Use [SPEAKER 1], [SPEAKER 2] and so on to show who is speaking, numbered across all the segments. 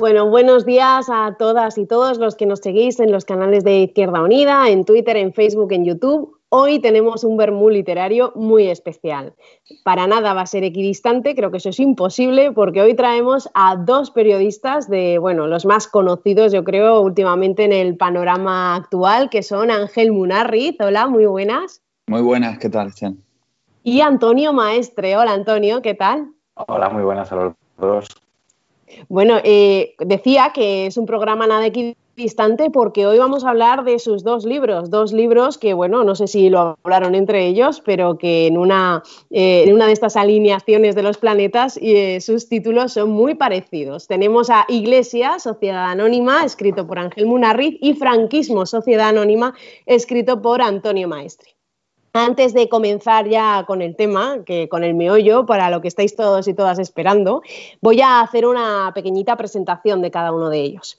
[SPEAKER 1] Bueno, buenos días a todas y todos los que nos seguís en los canales de Izquierda Unida, en Twitter, en Facebook, en YouTube. Hoy tenemos un vermú literario muy especial. Para nada va a ser equidistante, creo que eso es imposible, porque hoy traemos a dos periodistas de, bueno, los más conocidos, yo creo, últimamente en el panorama actual, que son Ángel Munarriz. Hola, muy buenas.
[SPEAKER 2] Muy buenas, ¿qué tal, Cian?
[SPEAKER 1] Y Antonio Maestre. Hola, Antonio, ¿qué tal?
[SPEAKER 3] Hola, muy buenas a los dos.
[SPEAKER 1] Bueno, eh, decía que es un programa nada equidistante porque hoy vamos a hablar de sus dos libros, dos libros que, bueno, no sé si lo hablaron entre ellos, pero que en una, eh, en una de estas alineaciones de los planetas eh, sus títulos son muy parecidos. Tenemos a Iglesia, Sociedad Anónima, escrito por Ángel Munarriz, y Franquismo, Sociedad Anónima, escrito por Antonio Maestri. Antes de comenzar ya con el tema, que con el meollo, para lo que estáis todos y todas esperando, voy a hacer una pequeñita presentación de cada uno de ellos.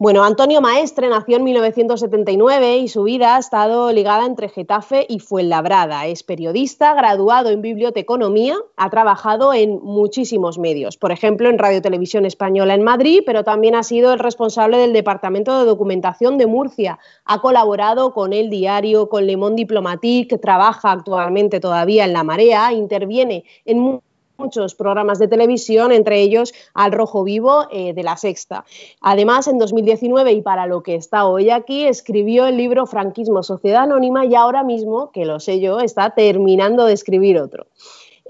[SPEAKER 1] Bueno, Antonio Maestre nació en 1979 y su vida ha estado ligada entre Getafe y Fuenlabrada. Es periodista, graduado en biblioteconomía, ha trabajado en muchísimos medios, por ejemplo en Radio Televisión Española en Madrid, pero también ha sido el responsable del Departamento de Documentación de Murcia. Ha colaborado con El Diario, con Le Monde Diplomatique, trabaja actualmente todavía en La Marea, interviene en muchos programas de televisión, entre ellos Al Rojo Vivo eh, de la Sexta. Además, en 2019, y para lo que está hoy aquí, escribió el libro Franquismo, Sociedad Anónima y ahora mismo, que lo sé yo, está terminando de escribir otro.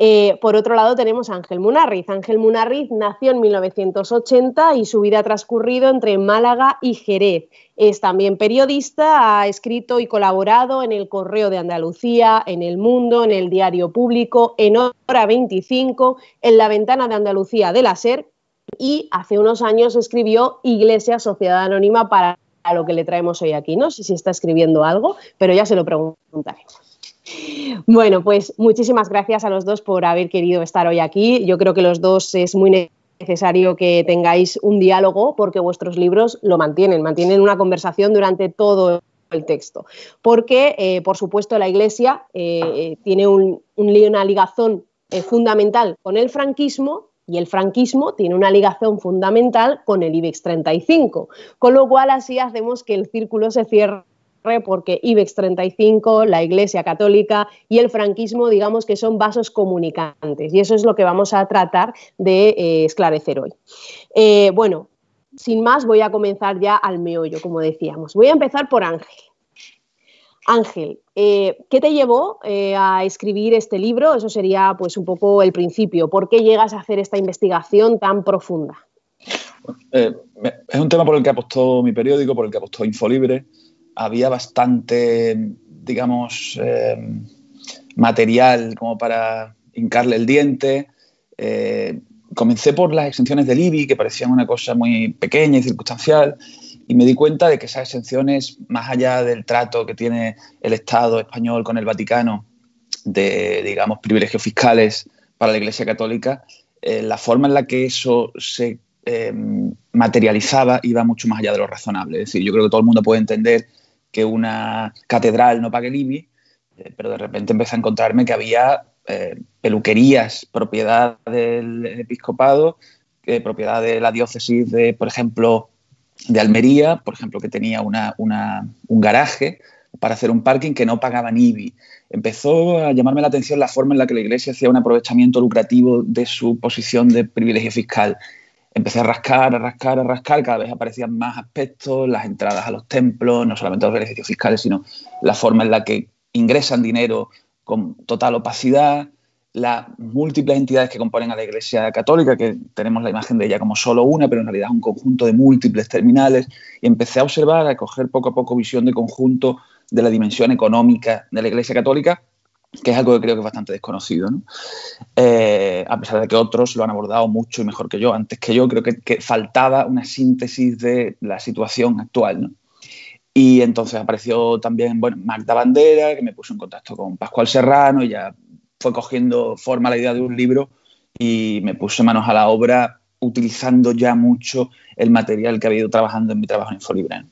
[SPEAKER 1] Eh, por otro lado tenemos a Ángel Munarriz. Ángel Munarriz nació en 1980 y su vida ha transcurrido entre Málaga y Jerez. Es también periodista, ha escrito y colaborado en el Correo de Andalucía, en El Mundo, en el Diario Público, en Hora 25, en La Ventana de Andalucía de la SER y hace unos años escribió Iglesia Sociedad Anónima para lo que le traemos hoy aquí. No sé si está escribiendo algo, pero ya se lo preguntaremos. Bueno, pues muchísimas gracias a los dos por haber querido estar hoy aquí. Yo creo que los dos es muy necesario que tengáis un diálogo porque vuestros libros lo mantienen, mantienen una conversación durante todo el texto. Porque, eh, por supuesto, la Iglesia eh, eh, tiene una ligazón fundamental con el franquismo y el franquismo tiene una ligación fundamental con el IBEX 35, con lo cual así hacemos que el círculo se cierre porque IBEX 35, la Iglesia Católica y el franquismo, digamos que son vasos comunicantes. Y eso es lo que vamos a tratar de eh, esclarecer hoy. Eh, bueno, sin más, voy a comenzar ya al meollo, como decíamos. Voy a empezar por Ángel. Ángel, eh, ¿qué te llevó a escribir este libro? Eso sería pues un poco el principio. ¿Por qué llegas a hacer esta investigación tan profunda?
[SPEAKER 2] es un tema por el que apostó mi periódico, por el que apostó Infolibre había bastante, digamos, eh, material como para hincarle el diente. Eh, comencé por las exenciones del IBI, que parecían una cosa muy pequeña y circunstancial, y me di cuenta de que esas exenciones, más allá del trato que tiene el Estado español con el Vaticano, de, digamos, privilegios fiscales para la Iglesia Católica, eh, la forma en la que eso se materializaba iba mucho más allá de lo razonable. Es decir, yo creo que todo el mundo puede entender que una catedral no pague el IBI, eh, pero de repente empecé a encontrarme que había eh, peluquerías, propiedad del episcopado, eh, propiedad de la diócesis de, por ejemplo, de Almería, por ejemplo, que tenía un garaje para hacer un parking que no pagaban IBI. Empezó a llamarme la atención la forma en la que la Iglesia hacía un aprovechamiento lucrativo de su posición de privilegio fiscal empecé a rascar, a rascar, a rascar, cada vez aparecían más aspectos, las entradas a los templos, no solamente los beneficios fiscales, sino la forma en la que ingresan dinero con total opacidad, las múltiples entidades que componen a la Iglesia Católica, que tenemos la imagen de ella como solo una, pero en realidad es un conjunto de múltiples terminales, y empecé a observar, a coger poco a poco visión de conjunto de la dimensión económica de la Iglesia Católica que es algo que creo que es bastante desconocido, eh, a pesar de que otros lo han abordado mucho y mejor que yo. Antes que yo, creo que, faltaba una síntesis de la situación actual. Y entonces apareció también bueno, Magda Bandera, que me puso en contacto con Pascual Serrano, y ya fue cogiendo forma la idea de un libro y me puse manos a la obra utilizando ya mucho el material que había ido trabajando en mi trabajo en Infolibre.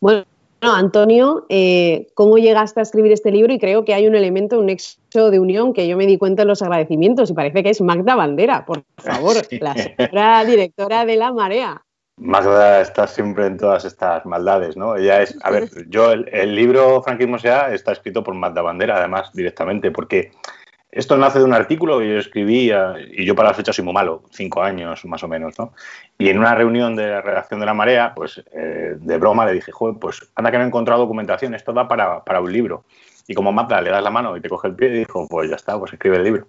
[SPEAKER 1] Bueno, Antonio, eh, ¿cómo llegaste a escribir este libro? Y creo que hay un elemento, un nexo de unión que yo me di cuenta en los agradecimientos y parece que es Magda Bandera, por favor, la señora directora de La Marea.
[SPEAKER 3] Magda está siempre en todas estas maldades, ¿no? Ella es, a ver, yo el, libro Franquismo sea está escrito por Magda Bandera, además, directamente, porque esto nace de un artículo que yo escribí, y yo para la fecha soy muy malo, cinco años más o menos, ¿no? Y en una reunión de la redacción de La Marea, pues eh, de broma le dije, joder, pues anda que no he encontrado documentación, esto da para, para un libro. Y como Magda le das la mano y te coge el pie, y dijo, pues ya está, pues escribe el libro.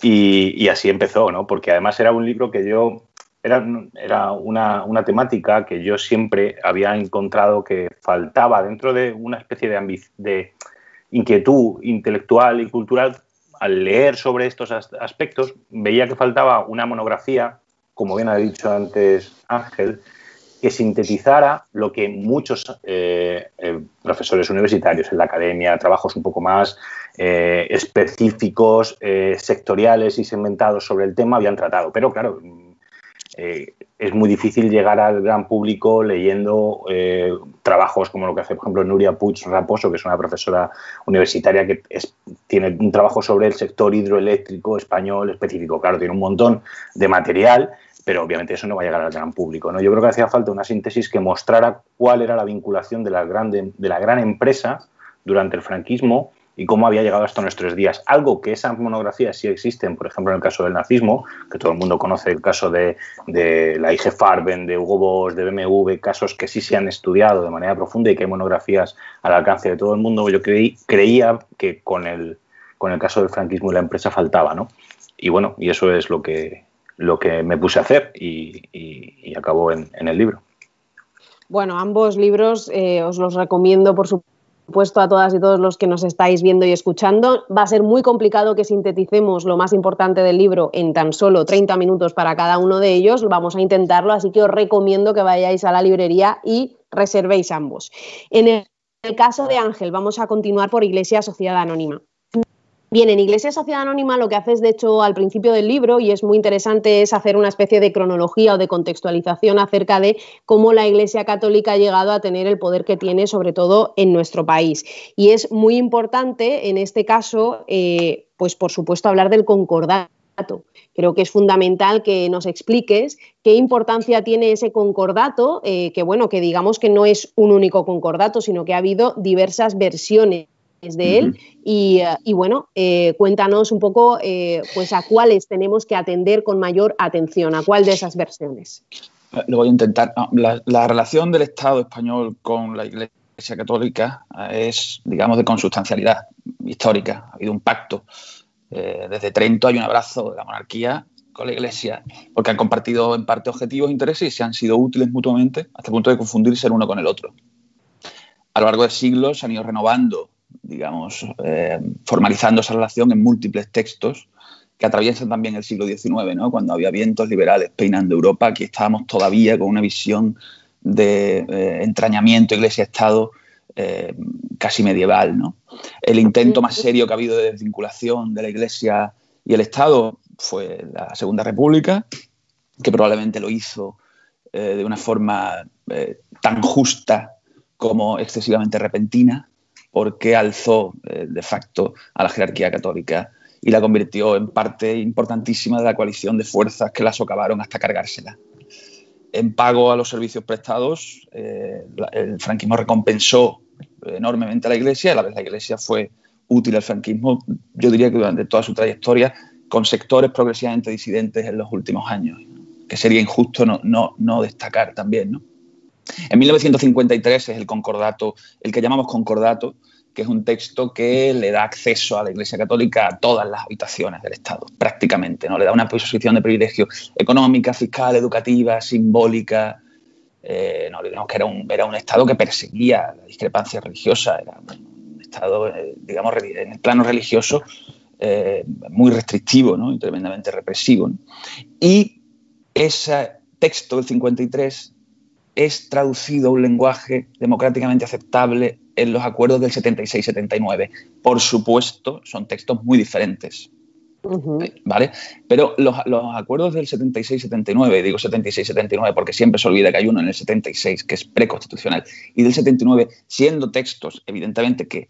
[SPEAKER 3] Y, y así empezó, ¿no? Porque además era un libro que yo era, era una, una, temática que yo siempre había encontrado que faltaba dentro de una especie de, de inquietud intelectual y cultural al leer sobre estos aspectos, veía que faltaba una monografía, como bien ha dicho antes Ángel, que sintetizara lo que muchos eh, eh, profesores universitarios en la academia, trabajos un poco más eh, específicos, sectoriales y segmentados sobre el tema habían tratado. Pero claro, eh, es muy difícil llegar al gran público leyendo eh, trabajos como lo que hace, por ejemplo, Nuria Puig Raposo, que es una profesora universitaria que tiene un trabajo sobre el sector hidroeléctrico español específico. Claro, tiene un montón de material, pero obviamente eso no va a llegar al gran público. ¿no? Yo creo que hacía falta una síntesis que mostrara cuál era la vinculación de la, grande, de la gran empresa durante el franquismo y cómo había llegado hasta nuestros días. Algo que esas monografías sí existen, por ejemplo, en el caso del nazismo, que todo el mundo conoce el caso de, la IG Farben, de Hugo Boss, de BMW, casos que sí se han estudiado de manera profunda y que hay monografías al alcance de todo el mundo. Yo creí, creía que con el, con el caso del franquismo y la empresa faltaba, ¿no? Y bueno, y eso es lo que, lo que me puse a hacer y, y, acabó en, el libro.
[SPEAKER 1] Bueno, ambos libros eh, os los recomiendo, por supuesto puesto a todas y todos los que nos estáis viendo y escuchando. Va a ser muy complicado que sinteticemos lo más importante del libro en tan solo 30 minutos para cada uno de ellos. Vamos a intentarlo, así que os recomiendo que vayáis a la librería y reservéis ambos. En el caso de Ángel, vamos a continuar por Iglesia Sociedad Anónima. Bien, en Iglesia Sociedad Anónima lo que haces, de hecho, al principio del libro, y es muy interesante, es hacer una especie de cronología o de contextualización acerca de cómo la Iglesia Católica ha llegado a tener el poder que tiene, sobre todo en nuestro país. Y es muy importante, en este caso, eh, pues por supuesto, hablar del concordato. Creo que es fundamental que nos expliques qué importancia tiene ese concordato, eh, que bueno, que digamos que no es un único concordato, sino que ha habido diversas versiones de él eh, y, bueno, eh, cuéntanos un poco eh, pues a cuáles tenemos que atender con mayor atención, a cuál de esas versiones.
[SPEAKER 2] Lo voy a intentar. La, relación del Estado español con la Iglesia Católica es, digamos, de consustancialidad histórica. Ha habido un pacto. desde Trento hay un abrazo de la monarquía con la Iglesia, porque han compartido en parte objetivos e intereses y se han sido útiles mutuamente hasta el punto de confundirse el uno con el otro. A lo largo de siglos se han ido renovando digamos, eh, formalizando esa relación en múltiples textos que atraviesan también el siglo XIX, ¿no? cuando había vientos liberales peinando Europa, aquí estábamos todavía con una visión de eh, entrañamiento iglesia-estado eh, casi medieval. ¿no? El intento más serio que ha habido de desvinculación de la iglesia y el Estado fue la Segunda República, que probablemente lo hizo de una forma tan justa como excesivamente repentina, porque alzó eh, de facto a la jerarquía católica y la convirtió en parte importantísima de la coalición de fuerzas que la socavaron hasta cargársela. En pago a los servicios prestados, eh, el franquismo recompensó enormemente a la Iglesia a la vez la Iglesia fue útil al franquismo, yo diría que durante toda su trayectoria, con sectores progresivamente disidentes en los últimos años, que sería injusto no, no, no destacar también. ¿no? En 1953 es el concordato, el que llamamos concordato, que es un texto que le da acceso a la Iglesia Católica a todas las habitaciones del Estado, prácticamente, ¿no? Le da una posición de privilegio económica, fiscal, educativa, simbólica. Eh, no que era un, era un Estado que perseguía la discrepancia religiosa, era un Estado, eh, digamos, en el plano religioso eh, muy restrictivo ¿no? y tremendamente represivo. Y ese texto del 53 es traducido a un lenguaje democráticamente aceptable en los acuerdos del 76-79. Por supuesto, son textos muy diferentes. ¿Vale? Pero los, acuerdos del 76-79, digo 76-79 porque siempre se olvida que hay uno en el 76 que es preconstitucional, y del 79, siendo textos, evidentemente, que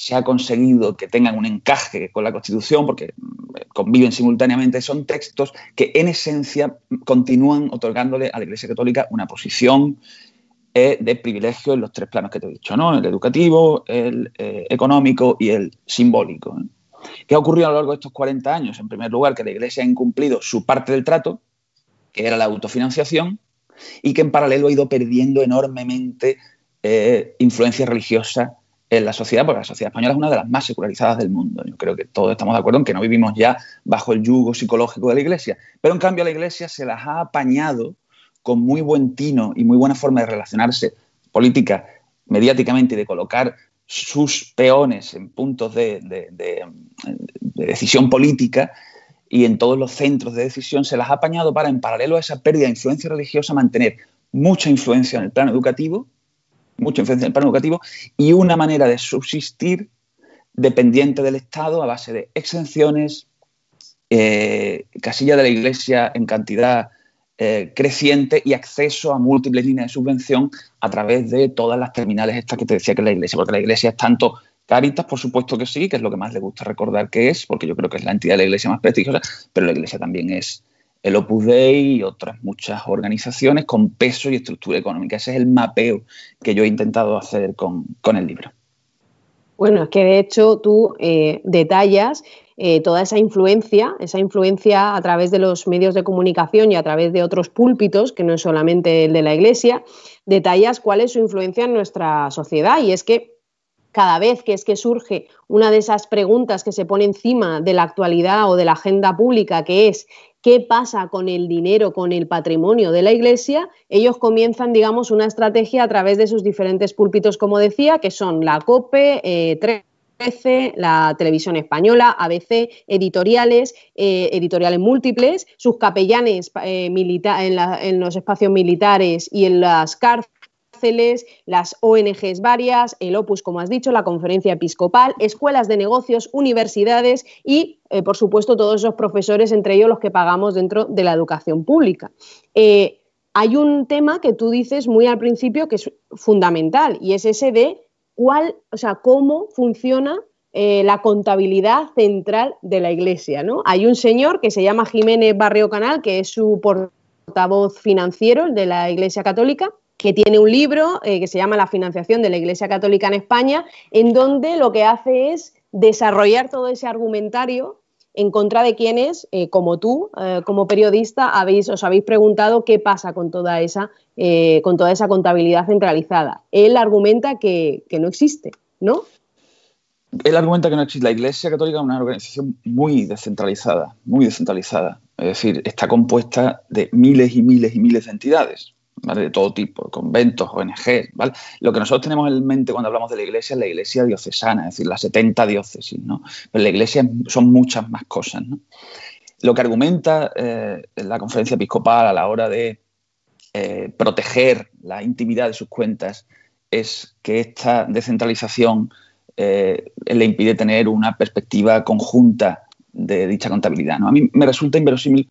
[SPEAKER 2] se ha conseguido que tengan un encaje con la Constitución, porque mm, conviven simultáneamente, son textos que en esencia continúan otorgándole a la Iglesia Católica una posición eh, de privilegio en los tres planos que te he dicho, ¿no? El educativo, el eh, económico y el simbólico. ¿Qué ha ocurrido a lo largo de estos 40 años? En primer lugar, que la Iglesia ha incumplido su parte del trato, que era la autofinanciación, y que en paralelo ha ido perdiendo enormemente eh, influencia religiosa en la sociedad, porque la sociedad española es una de las más secularizadas del mundo. Yo creo que todos estamos de acuerdo en que no vivimos ya bajo el yugo psicológico de la Iglesia, pero en cambio la Iglesia se las ha apañado con muy buen tino y muy buena forma de relacionarse política, mediáticamente y de colocar sus peones en puntos de, decisión política y en todos los centros de decisión, se las ha apañado para, en paralelo a esa pérdida de influencia religiosa, mantener mucha influencia en el plano educativo, mucha influencia en el plano educativo y una manera de subsistir dependiente del Estado a base de exenciones, eh, casilla de la Iglesia en cantidad eh, creciente y acceso a múltiples líneas de subvención a través de todas las terminales estas que te decía que es la iglesia, porque la iglesia es tanto Caritas, por supuesto que sí, que es lo que más le gusta recordar que es, porque yo creo que es la entidad de la iglesia más prestigiosa, pero la iglesia también es el Opus Dei y otras muchas organizaciones con peso y estructura económica. Ese es el mapeo que yo he intentado hacer con, el libro.
[SPEAKER 1] Bueno, es que de hecho tú eh, detallas eh, toda esa influencia, esa influencia a través de los medios de comunicación y a través de otros púlpitos, que no es solamente el de la Iglesia, detallas cuál es su influencia en nuestra sociedad. Y es que cada vez que es que surge una de esas preguntas que se pone encima de la actualidad o de la agenda pública, que es qué pasa con el dinero, con el patrimonio de la Iglesia, ellos comienzan, digamos, una estrategia a través de sus diferentes púlpitos, como decía, que son la COPE, eh, la televisión española, ABC, editoriales, eh, editoriales múltiples, sus capellanes eh, en, los espacios militares y en las cárceles, las ONGs varias, el Opus, como has dicho, la conferencia episcopal, escuelas de negocios, universidades y, eh, por supuesto, todos esos profesores, entre ellos los que pagamos dentro de la educación pública. hay un tema que tú dices muy al principio que es fundamental y es ese de cuál, o sea, cómo funciona eh, la contabilidad central de la Iglesia. ¿no? Hay un señor que se llama Jiménez Barrio Canal, que es su portavoz financiero de la Iglesia Católica, que tiene un libro eh, que se llama La financiación de la Iglesia Católica en España, en donde lo que hace es desarrollar todo ese argumentario en contra de quienes, eh, como tú, eh, como periodista, habéis, os habéis preguntado qué pasa con toda esa, eh, con toda esa contabilidad centralizada. Él argumenta que, no existe, ¿no?
[SPEAKER 2] Él argumenta que no existe. La Iglesia Católica es una organización muy descentralizada, muy descentralizada. Es decir, está compuesta de miles y miles y miles de entidades de todo tipo, conventos, ONG. ¿vale? Lo que nosotros tenemos en mente cuando hablamos de la iglesia es la iglesia diocesana, es decir, las 70 diócesis. ¿no? Pero la iglesia son muchas más cosas. Lo que argumenta eh, la conferencia episcopal a la hora de eh, proteger la intimidad de sus cuentas es que esta descentralización eh, le impide tener una perspectiva conjunta de dicha contabilidad. ¿no? A mí me resulta inverosímil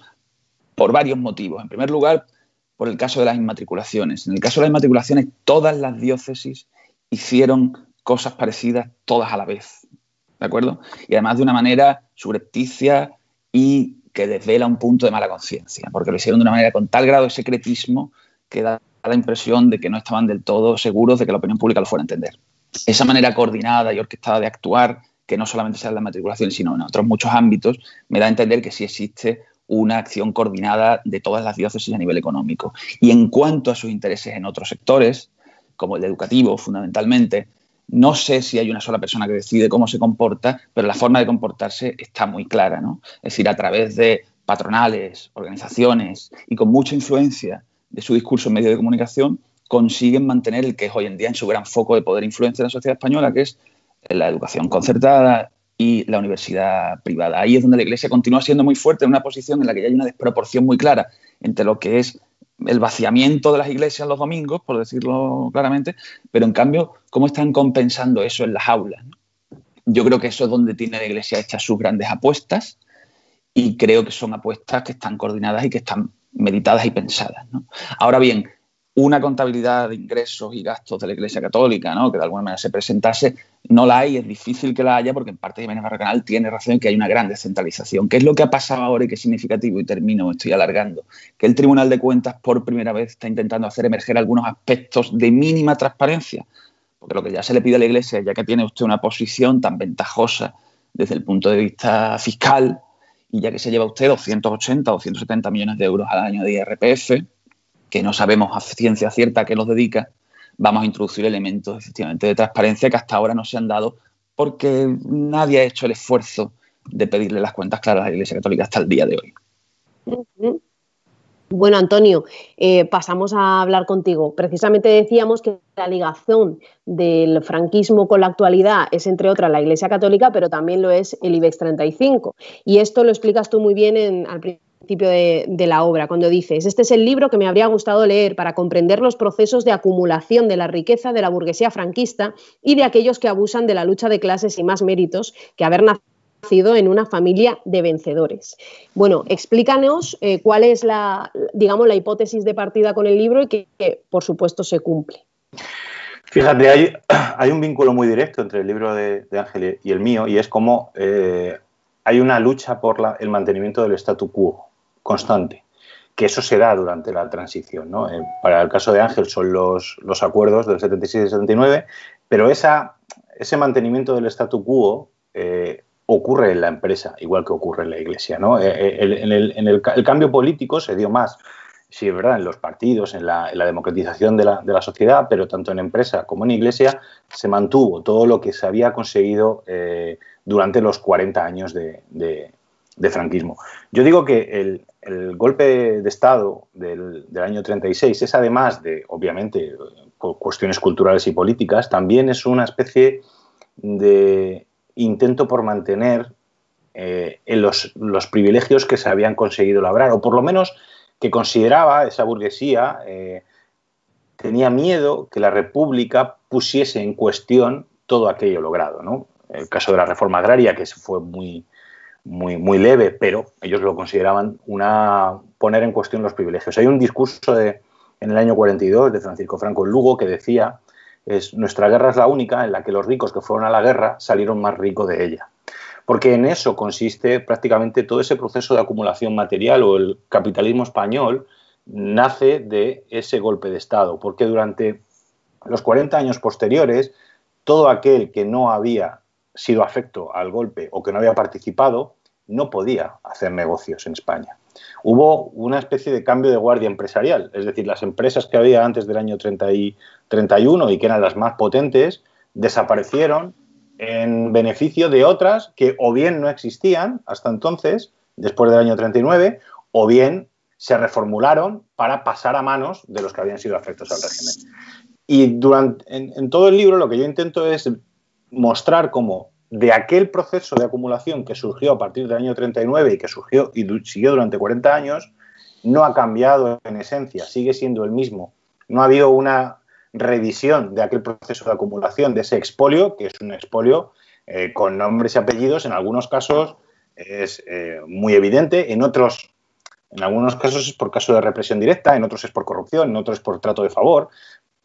[SPEAKER 2] por varios motivos. En primer lugar, por el caso de las inmatriculaciones. En el caso de las inmatriculaciones, todas las diócesis hicieron cosas parecidas todas a la vez. ¿De acuerdo? Y además de una manera subrepticia y que desvela un punto de mala conciencia, porque lo hicieron de una manera con tal grado de secretismo que da la impresión de que no estaban del todo seguros de que la opinión pública lo fuera a entender. Esa manera coordinada y orquestada de actuar, que no solamente sea en las matriculaciones, sino en otros muchos ámbitos, me da a entender que sí existe una acción coordinada de todas las diócesis a nivel económico. Y en cuanto a sus intereses en otros sectores, como el educativo fundamentalmente, no sé si hay una sola persona que decide cómo se comporta, pero la forma de comportarse está muy clara, ¿no? Es decir, a través de patronales, organizaciones y con mucha influencia de su discurso en medios de comunicación, consiguen mantener el que es hoy en día en su gran foco de poder e influencia en la sociedad española, que es la educación concertada, y la universidad privada. Ahí es donde la Iglesia continúa siendo muy fuerte en una posición en la que ya hay una desproporción muy clara entre lo que es el vaciamiento de las iglesias los domingos, por decirlo claramente, pero en cambio, ¿cómo están compensando eso en las aulas? Yo creo que eso es donde tiene la Iglesia hechas sus grandes apuestas y creo que son apuestas que están coordinadas y que están meditadas y pensadas. Ahora bien, una contabilidad de ingresos y gastos de la Iglesia Católica, ¿no? que de alguna manera se presentase, no la hay, es difícil que la haya porque en parte Jiménez Barracanal tiene razón que hay una gran descentralización. ¿Qué es lo que ha pasado ahora y qué es significativo? Y termino, me estoy alargando. Que el Tribunal de Cuentas por primera vez está intentando hacer emerger algunos aspectos de mínima transparencia. Porque lo que ya se le pide a la Iglesia, ya que tiene usted una posición tan ventajosa desde el punto de vista fiscal, y ya que se lleva usted 280 o 270 millones de euros al año de IRPF, que no sabemos a ciencia cierta a qué los dedica, vamos a introducir elementos efectivamente de transparencia que hasta ahora no se han dado porque nadie ha hecho el esfuerzo de pedirle las cuentas claras a la Iglesia Católica hasta el día de hoy.
[SPEAKER 1] Bueno, Antonio, eh, pasamos a hablar contigo. Precisamente decíamos que la ligación del franquismo con la actualidad es, entre otras, la Iglesia Católica, pero también lo es el IBEX 35. Y esto lo explicas tú muy bien en, al principio de, la obra, cuando dices, este es el libro que me habría gustado leer para comprender los procesos de acumulación de la riqueza de la burguesía franquista y de aquellos que abusan de la lucha de clases y más méritos que haber nacido en una familia de vencedores. Bueno, explícanos eh, cuál es la, digamos, la hipótesis de partida con el libro y que, por supuesto, se cumple.
[SPEAKER 3] Fíjate, hay, hay, un vínculo muy directo entre el libro de, Ángel y el mío, y es como eh, hay una lucha por la, el mantenimiento del statu quo constante, que eso se da durante la transición. ¿no? Eh, para el caso de Ángel son los, los acuerdos del 76 y 79, pero esa, ese mantenimiento del statu quo eh, ocurre en la empresa, igual que ocurre en la iglesia. ¿no? Eh, en, el, en el, cambio político se dio más, sí, es verdad, en los partidos, en la, democratización de la, de la, sociedad, pero tanto en empresa como en iglesia se mantuvo todo lo que se había conseguido durante los 40 años de, de franquismo. Yo digo que el, golpe de Estado del, año 36 es además de, obviamente, cuestiones culturales y políticas, también es una especie de intento por mantener eh, los, privilegios que se habían conseguido labrar, o por lo menos que consideraba esa burguesía, eh, tenía miedo que la República pusiese en cuestión todo aquello logrado. ¿no? El caso de la reforma agraria, que fue muy, muy, muy leve, pero ellos lo consideraban una poner en cuestión los privilegios. Hay un discurso de, en el año 42 de Francisco Franco Lugo que decía es nuestra guerra es la única en la que los ricos que fueron a la guerra salieron más ricos de ella. Porque en eso consiste prácticamente todo ese proceso de acumulación material o el capitalismo español nace de ese golpe de Estado, porque durante los 40 años posteriores, todo aquel que no había sido afecto al golpe o que no había participado, no podía hacer negocios en España. Hubo una especie de cambio de guardia empresarial, es decir, las empresas que había antes del año 30 y 31 y que eran las más potentes, desaparecieron en beneficio de otras que o bien no existían hasta entonces, después del año 39, o bien se reformularon para pasar a manos de los que habían sido afectos al régimen. Y durante, en todo el libro lo que yo intento es mostrar cómo de aquel proceso de acumulación que surgió a partir del año 39 y que surgió y siguió durante 40 años, no ha cambiado en esencia, sigue siendo el mismo. No ha habido una revisión de aquel proceso de acumulación, de ese expolio, que es un expolio eh, con nombres y apellidos, en algunos casos es eh, muy evidente, en otros, en algunos casos es por caso de represión directa, en otros es por corrupción, en otros es por trato de favor,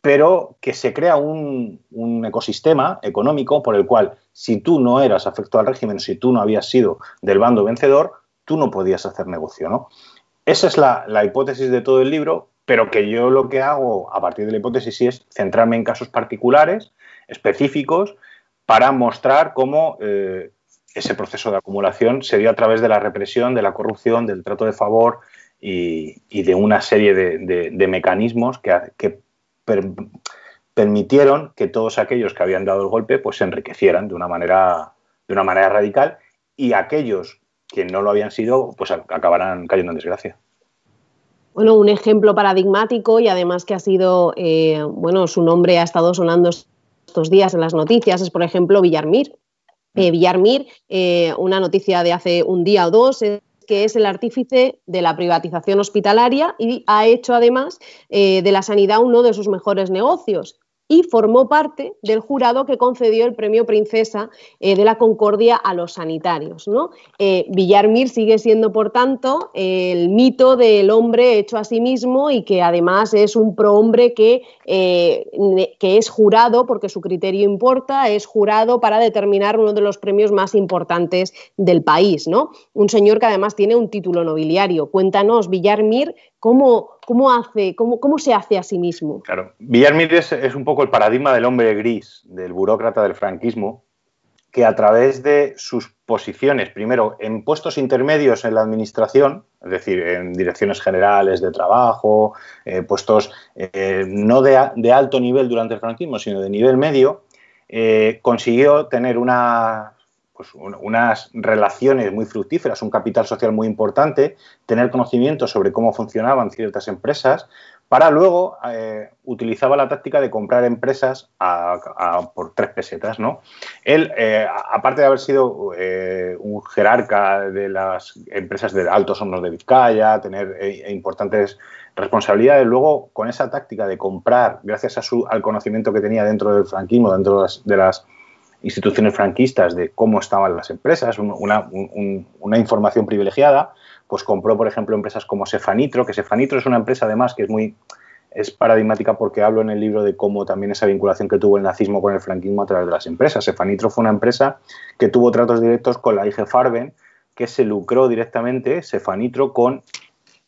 [SPEAKER 3] pero que se crea un, ecosistema económico por el cual si tú no eras afecto al régimen, si tú no habías sido del bando vencedor, tú no podías hacer negocio. ¿no? Esa es la, hipótesis de todo el libro, pero que yo lo que hago a partir de la hipótesis sí es centrarme en casos particulares, específicos, para mostrar cómo eh, ese proceso de acumulación se dio a través de la represión, de la corrupción, del trato de favor y, de una serie de, mecanismos que, que permitieron que todos aquellos que habían dado el golpe pues se enriquecieran de una manera, de una manera radical y aquellos que no lo habían sido pues acabarán cayendo en desgracia.
[SPEAKER 1] Bueno, un ejemplo paradigmático y además que ha sido, eh, bueno, su nombre ha estado sonando estos días en las noticias es, por ejemplo, Villarmir. Eh, Villarmir, eh, una noticia de hace un día o dos, que es el artífice de la privatización hospitalaria y ha hecho además eh, de la sanidad uno de sus mejores negocios. Y formó parte del jurado que concedió el premio Princesa eh, de la Concordia a los sanitarios. ¿no? Eh, Villarmir sigue siendo, por tanto, el mito del hombre hecho a sí mismo y que además es un prohombre que, eh, que es jurado, porque su criterio importa, es jurado para determinar uno de los premios más importantes del país. ¿no? Un señor que además tiene un título nobiliario. Cuéntanos, Villarmir, cómo, cómo, hace, cómo, cómo se hace a sí mismo.
[SPEAKER 3] Claro, Villarmir es, un poco el paradigma del hombre gris, del burócrata del franquismo, que a través de sus posiciones, primero en puestos intermedios en la administración, es decir, en direcciones generales de trabajo, eh, puestos eh, no de, de, alto nivel durante el franquismo, sino de nivel medio, eh, consiguió tener una pues, unas relaciones muy fructíferas, un capital social muy importante, tener conocimiento sobre cómo funcionaban ciertas empresas, para luego eh, utilizaba la táctica de comprar empresas por tres pesetas. ¿no? Él, eh, aparte de haber sido eh, un jerarca de las empresas de altos hornos de Vizcaya, tener importantes responsabilidades, luego con esa táctica de comprar, gracias a su, al conocimiento que tenía dentro del franquismo, dentro de las, de las instituciones franquistas de cómo estaban las empresas, una, información privilegiada, pues compró, por ejemplo, empresas como Sefanitro, que Sefanitro es una empresa además que es muy es paradigmática porque hablo en el libro de cómo también esa vinculación que tuvo el nazismo con el franquismo a través de las empresas. Sefanitro fue una empresa que tuvo tratos directos con la IG Farben, que se lucró directamente, Sefanitro, con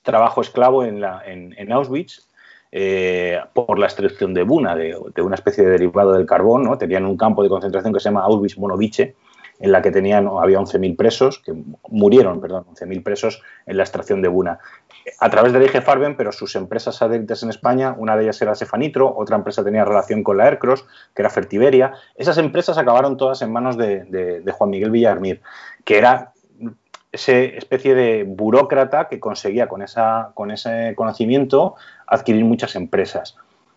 [SPEAKER 3] trabajo esclavo en, la, en, en Auschwitz eh, por la extracción de Buna, de, una especie de derivado del carbón. ¿no? Tenían un campo de concentración que se llama Auschwitz-Monovice, en la que tenían, había 11.000 presos, que murieron, perdón, 11.000 presos en la extracción de Buna. A través del IG Farben, pero sus empresas satélites en España, una de ellas era Cefanitro, otra empresa tenía relación con la Aircross, que era Fertiberia. Esas empresas acabaron todas en manos de, de Juan Miguel Villarmir, que era esa especie de burócrata que conseguía con, esa, con ese conocimiento adquirir muchas empresas.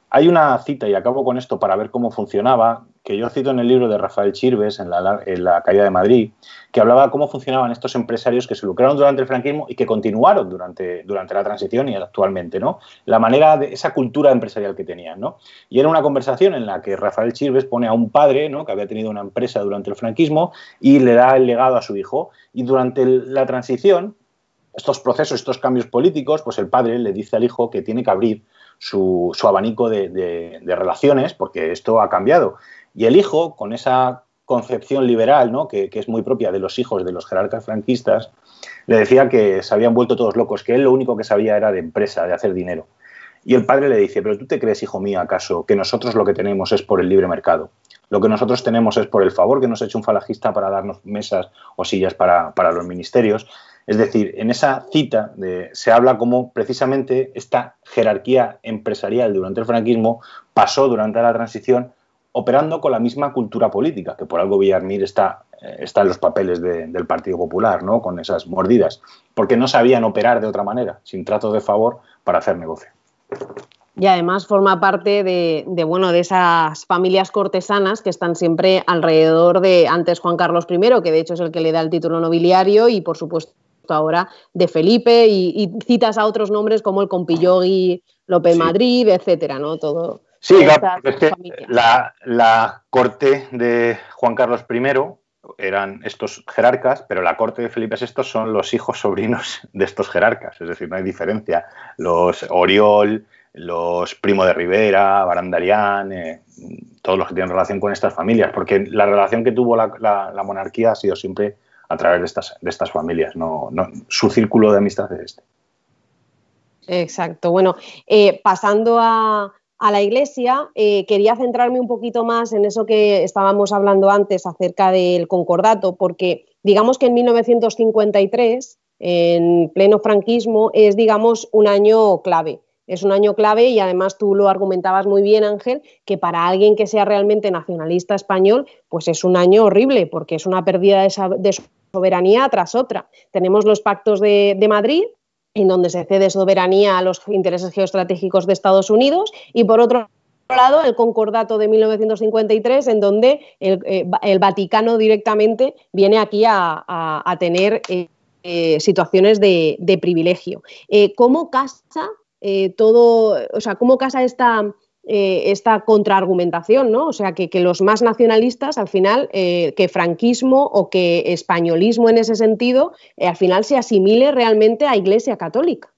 [SPEAKER 3] Hay una cita, y acabo con esto para ver cómo funcionaba, que yo cito en el libro de Rafael Chirves, en la, caída de Madrid, que hablaba de cómo funcionaban estos empresarios que se lucraron durante el franquismo y que continuaron durante, durante la transición y actualmente, ¿no? La manera de esa cultura empresarial que tenían, ¿no? Y era una conversación en la que Rafael Chirves pone a un padre, ¿no? Que había tenido una empresa durante el franquismo y le da el legado a su hijo. Y durante la transición, estos procesos, estos cambios políticos, pues el padre le dice al hijo que tiene que abrir su, abanico de, relaciones, porque esto ha cambiado. Y el hijo, con esa concepción liberal, ¿no? que, es muy propia de los hijos de los jerarcas franquistas, le decía que se habían vuelto todos locos, que él lo único que sabía era de empresa, de hacer dinero. Y el padre le dice, pero tú te crees, hijo mío, acaso, que nosotros lo que tenemos es por el libre mercado. Lo que nosotros tenemos es por el favor que nos ha hecho un falangista para darnos mesas o sillas para, para los ministerios. Es decir, en esa cita se habla como precisamente esta jerarquía empresarial durante el franquismo pasó durante la transición operando con la misma cultura política, que por algo Villarmir está, eh, está en los papeles del Partido Popular, ¿no? con esas mordidas, porque no sabían operar de otra manera, sin trato de favor, para hacer negocio.
[SPEAKER 1] Y además forma parte de, de, bueno, de esas familias cortesanas que están siempre alrededor de antes Juan Carlos I, que de hecho es el que le da el título nobiliario, y por supuesto ahora de Felipe y, citas a otros nombres como el Compillogui, López Madrid, etcétera, ¿no? Todo.
[SPEAKER 3] Sí, es que la, corte de Juan Carlos I eran estos jerarcas, pero la corte de Felipe VI son los hijos sobrinos de estos jerarcas, es decir, no hay diferencia. Los Oriol, los Primo de Rivera, Barandarián, eh, todos los que tienen relación con estas familias, porque la relación que tuvo la monarquía ha sido siempre a través de estas, de estas familias. No, su círculo de amistad es este.
[SPEAKER 1] Exacto. Bueno, eh, pasando a, la iglesia, eh, quería centrarme un poquito más en eso que estábamos hablando antes acerca del concordato, porque digamos que en 1953, en pleno franquismo, es digamos un año clave es un año clave y además tú lo argumentabas muy bien, Ángel, que para alguien que sea realmente nacionalista español, pues es un año horrible porque es una pérdida de, soberanía tras otra. Tenemos los pactos de, Madrid, en donde se cede soberanía a los intereses geoestratégicos de Estados Unidos, y por otro lado el concordato de 1953, en donde el, eh, Vaticano directamente viene aquí a, tener eh, eh, situaciones de, privilegio. ¿Cómo casa todo, o sea, cómo casa esta, eh, esta contraargumentación, ¿no? O sea, que, los más nacionalistas, al final, eh, que franquismo o que españolismo en ese sentido, eh, al final se asimile realmente a Iglesia Católica.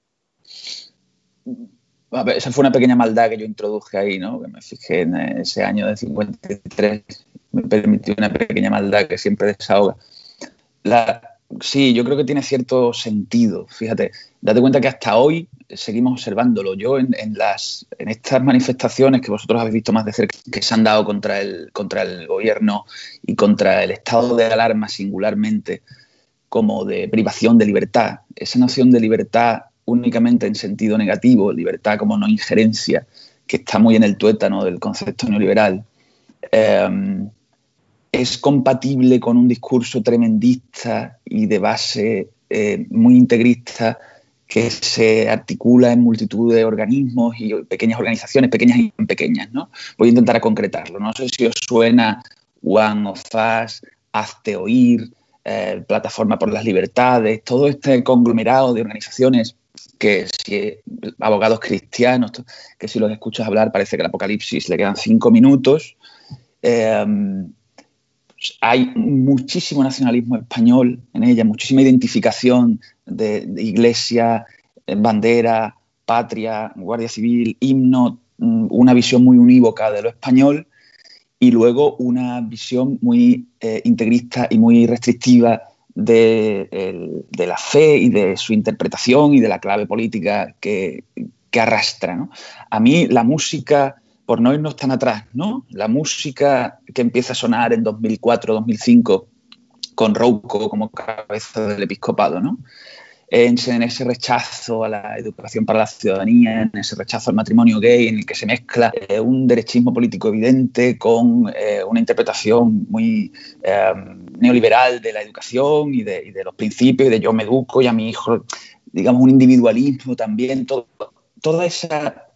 [SPEAKER 2] esa fue una pequeña maldad que yo introduje ahí, ¿no? Que me fijé en ese año de 53, me permitió una pequeña maldad que siempre desahoga. La, sí, yo creo que tiene cierto sentido. Fíjate, date cuenta que hasta hoy seguimos observándolo. Yo en, las, en estas manifestaciones que vosotros habéis visto más de cerca, que se han dado contra el, contra el gobierno y contra el estado de alarma singularmente, como de privación de libertad, esa noción de libertad únicamente en sentido negativo, libertad como no injerencia, que está muy en el tuétano del concepto neoliberal, eh, es compatible con un discurso tremendista y de base eh, muy integrista que se articula en multitud de organismos y pequeñas organizaciones, pequeñas y pequeñas. ¿no? Voy a intentar concretarlo. No sé si os suena One of Us, Hazte Oír, eh, Plataforma por las Libertades, todo este conglomerado de organizaciones que si abogados cristianos, que si los escuchas hablar parece que el apocalipsis le quedan cinco minutos. Eh, hay muchísimo nacionalismo español en ella, muchísima identificación de, iglesia, eh, bandera, patria, guardia civil, himno, mm, una visión muy unívoca de lo español y luego una visión muy eh, integrista y muy restrictiva de, la fe y de su interpretación y de la clave política que, que arrastra. A mí la música por no irnos tan atrás, ¿no? La música que empieza a sonar en 2004, 2005 con Rouco como cabeza del episcopado, ¿no? En, ese rechazo a la educación para la ciudadanía, en ese rechazo al matrimonio gay, en el que se mezcla eh, un derechismo político evidente con eh, una interpretación muy eh, neoliberal de la educación y de, los principios, de yo me educo y a mi hijo, digamos, un individualismo también, toda esa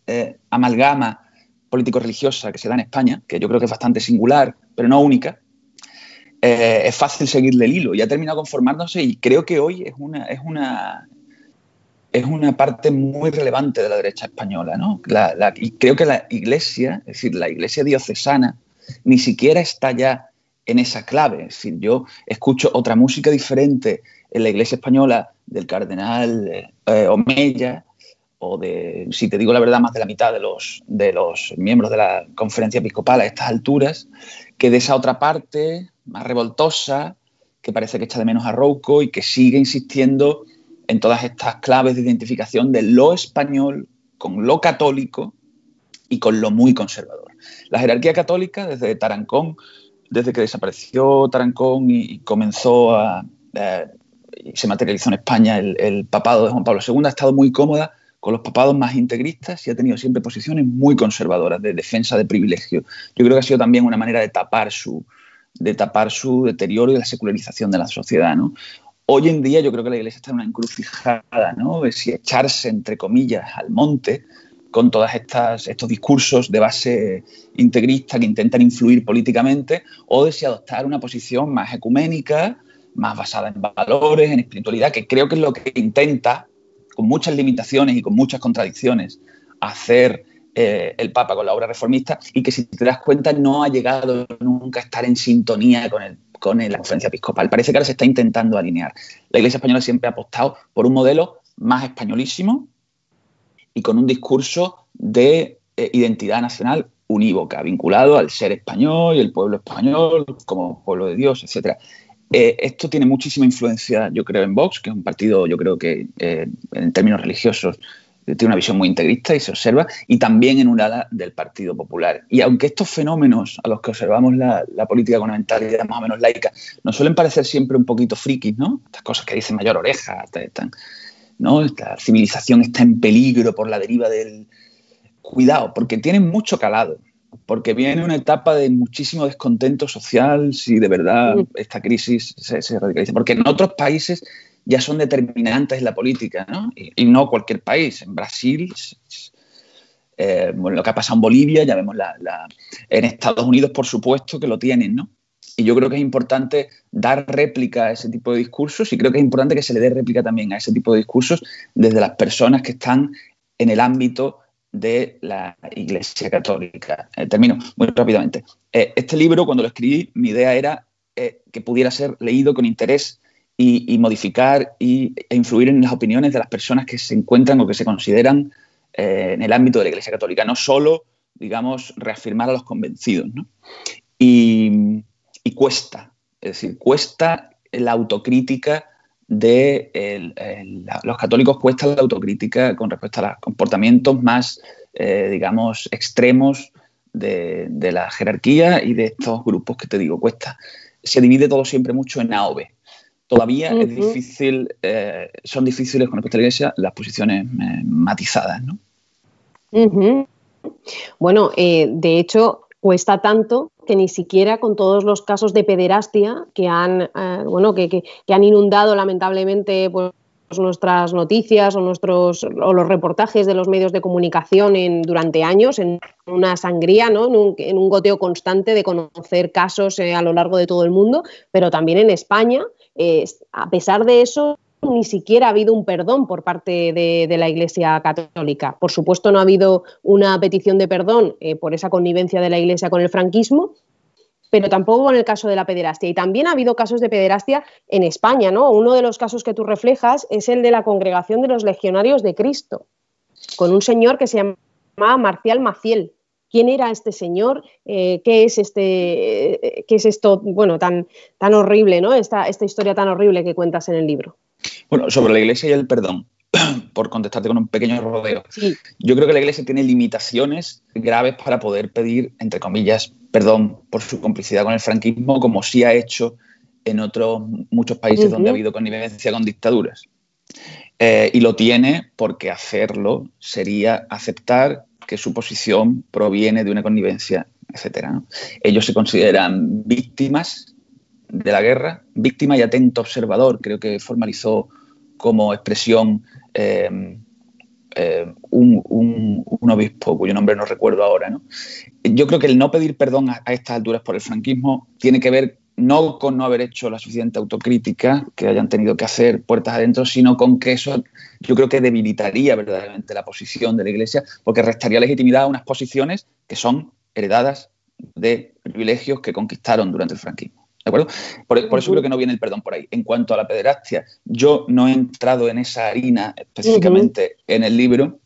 [SPEAKER 2] amalgama político-religiosa que se da en España, que yo creo que es bastante singular, pero no única, eh, es fácil seguirle el hilo y ha terminado conformándose y creo que hoy es una, es una, es una parte muy relevante de la derecha española. ¿no? y creo que la iglesia, es decir, la iglesia diocesana, ni siquiera está ya en esa clave. Es decir, yo escucho otra música diferente en la iglesia española del cardenal eh, Omeya o de, si te digo la verdad, más de la mitad de los, de los miembros de la conferencia episcopal a estas alturas, que de esa otra parte, más revoltosa, que parece que echa de menos a Rouco y que sigue insistiendo en todas estas claves de identificación de lo español con lo católico y con lo muy conservador. La jerarquía católica, desde Tarancón, desde que desapareció Tarancón y, comenzó a... Eh, y se materializó en España el, el papado de Juan Pablo II, ha estado muy cómoda con los papados más integristas y ha tenido siempre posiciones muy conservadoras de defensa de privilegio. Yo creo que ha sido también una manera de tapar su, de tapar su deterioro y la secularización de la sociedad. Hoy en día yo creo que la Iglesia está en una encrucijada, ¿no? de si echarse, entre comillas, al monte con todos estos discursos de base integrista que intentan influir políticamente, o de si adoptar una posición más ecuménica, más basada en valores, en espiritualidad, que creo que es lo que intenta con muchas limitaciones y con muchas contradicciones, hacer eh, el Papa con la obra reformista y que si te das cuenta no ha llegado nunca a estar en sintonía con, el, con la conferencia episcopal. Parece que ahora se está intentando alinear. La Iglesia española siempre ha apostado por un modelo más españolísimo y con un discurso de eh, identidad nacional unívoca, vinculado al ser español y el pueblo español como pueblo de Dios, etcétera. Eh, esto tiene muchísima influencia, yo creo, en Vox, que es un partido, yo creo que eh, en términos religiosos tiene una visión muy integrista y se observa, y también en un ala del Partido Popular. Y aunque estos fenómenos a los que observamos la, política con una mentalidad más o menos laica nos suelen parecer siempre un poquito frikis, ¿no? Estas cosas que dice mayor oreja, están, ¿no? Esta civilización está en peligro por la deriva del... Cuidado, porque tienen mucho calado porque viene una etapa de muchísimo descontento social si de verdad mm. esta crisis se, radicaliza. Porque en otros países ya son determinantes en la política, ¿no? Y, no cualquier país. En Brasil, eh, bueno, lo que ha pasado en Bolivia, ya vemos la, En Estados Unidos, por supuesto, que lo tienen, ¿no? Y yo creo que es importante dar réplica a ese tipo de discursos y creo que es importante que se le dé réplica también a ese tipo de discursos desde las personas que están en el ámbito de la Iglesia Católica. Eh, termino muy rápidamente. Eh, este libro, cuando lo escribí, mi idea era eh, que pudiera ser leído con interés y, modificar y, e influir en las opiniones de las personas que se encuentran o que se consideran en el ámbito de la Iglesia Católica, no solo, digamos, reafirmar a los convencidos. Y, y cuesta, es decir, cuesta la autocrítica de los católicos cuesta la autocrítica con respecto a los comportamientos más, eh, digamos, extremos de, la jerarquía y de estos grupos que te digo, cuesta. Se divide todo siempre mucho en A o B. Todavía es difícil, eh, son difíciles con respecto a la iglesia las posiciones eh, matizadas, ¿no?
[SPEAKER 1] Bueno, de hecho, cuesta tanto que ni siquiera con todos los casos de pederastia que han, eh, bueno, que, han inundado lamentablemente pues, nuestras noticias o, nuestros, o los reportajes de los medios de comunicación en, durante años, en una sangría, ¿no? en, un, goteo constante de conocer casos eh, a lo largo de todo el mundo, pero también en España. Eh, a pesar de eso, ni siquiera ha habido un perdón por parte de, la Iglesia Católica. Por supuesto, no ha habido una petición de perdón eh, por esa connivencia de la Iglesia con el franquismo, pero tampoco en el caso de la pederastia. Y también ha habido casos de pederastia en España, ¿no? Uno de los casos que tú reflejas es el de la Congregación de los Legionarios de Cristo, con un señor que se llamaba Marcial Maciel. ¿Quién era este señor? Eh, ¿Qué es este, eh, qué es esto, bueno, tan, tan horrible, ¿no? Esta, esta historia tan horrible que cuentas en el libro.
[SPEAKER 2] Bueno, sobre la Iglesia y el perdón, por contestarte con un pequeño rodeo. Yo creo que la Iglesia tiene limitaciones graves para poder pedir, entre comillas, perdón por su complicidad con el franquismo, como sí ha hecho en otros muchos países donde ha habido connivencia con dictaduras. Eh, y lo tiene porque hacerlo sería aceptar que su posición proviene de una connivencia, etc. Ellos se consideran víctimas de la guerra, víctima y atento observador, creo que formalizó como expresión eh, eh, un, obispo cuyo nombre no recuerdo ahora. ¿no? Yo creo que el no pedir perdón a, estas alturas por el franquismo tiene que ver no con no haber hecho la suficiente autocrítica que hayan tenido que hacer puertas adentro, sino con que eso yo creo que debilitaría verdaderamente la posición de la Iglesia, porque restaría legitimidad a unas posiciones que son heredadas de privilegios que conquistaron durante el franquismo. ¿De acuerdo? Por, eso creo que no viene el perdón por ahí. En cuanto a la pederastia, yo no he entrado en esa harina específicamente en el libro.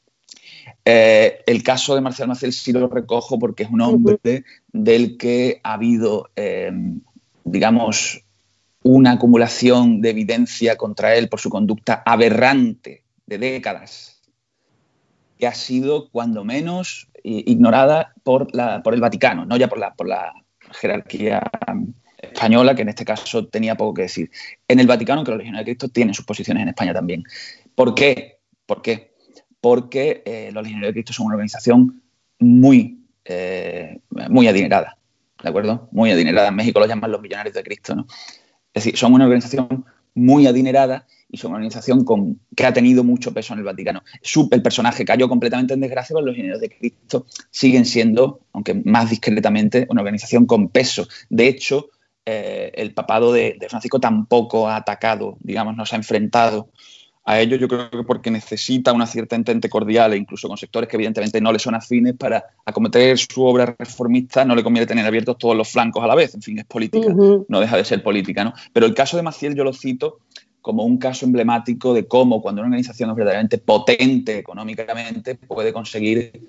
[SPEAKER 2] Eh, el caso de Marcial Maciel sí lo recojo porque es un hombre del que ha habido, eh, digamos, una acumulación de evidencia contra él por su conducta aberrante de décadas, que ha sido, cuando menos, ignorada por, la, por el Vaticano, no ya por la, por la jerarquía española, que en este caso tenía poco que decir. En el Vaticano, que los legionarios de Cristo tienen sus posiciones en España también. ¿Por qué? ¿Por qué? Porque eh, los legionarios de Cristo son una organización muy, eh, muy adinerada, ¿de acuerdo? Muy adinerada. En México lo llaman los millonarios de Cristo, ¿no? Es decir, son una organización muy adinerada y son una organización con, que ha tenido mucho peso en el Vaticano. el personaje cayó completamente en desgracia, pero los legionarios de Cristo siguen siendo, aunque más discretamente, una organización con peso. De hecho, eh, el papado de, Francisco tampoco ha atacado, digamos, no se ha enfrentado a ello, yo creo que porque necesita una cierta entente cordial e incluso con sectores que evidentemente no le son afines para acometer su obra reformista, no le conviene tener abiertos todos los flancos a la vez, en fin, es política, no deja de ser política, ¿no? Pero el caso de Maciel yo lo cito como un caso emblemático de cómo cuando una organización es verdaderamente potente económicamente puede conseguir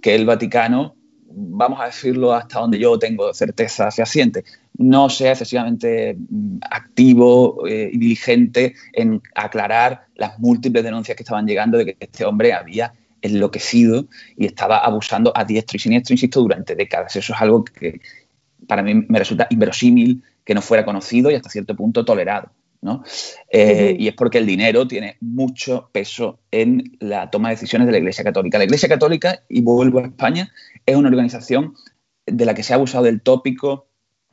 [SPEAKER 2] que el Vaticano vamos a decirlo hasta donde yo tengo certeza fehaciente, no sea excesivamente mm, activo eh, y diligente en aclarar las múltiples denuncias que estaban llegando de que este hombre había enloquecido y estaba abusando a diestro y siniestro, insisto, durante décadas. Eso es algo que para mí me resulta inverosímil que no fuera conocido y hasta cierto punto tolerado. Eh, y es porque el dinero tiene mucho peso en la toma de decisiones de la Iglesia Católica. La Iglesia Católica, y vuelvo a España, es una organización de la que se ha abusado del tópico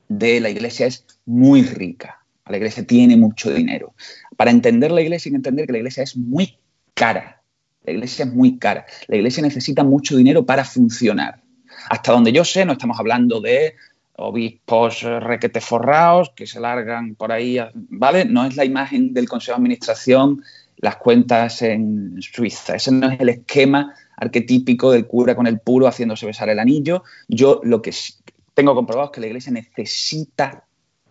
[SPEAKER 2] de la Iglesia es muy rica. La Iglesia tiene mucho dinero. Para entender la Iglesia hay que entender que la Iglesia es muy cara. La Iglesia es muy cara. La Iglesia necesita mucho dinero para funcionar. Hasta donde yo sé, no estamos hablando de obispos eh, requete forraos que se largan por ahí, ¿vale? No es la imagen del Consejo de Administración, las cuentas en Suiza. Ese no es el esquema arquetípico del cura con el puro haciéndose besar el anillo. Yo lo que tengo comprobado es que la Iglesia necesita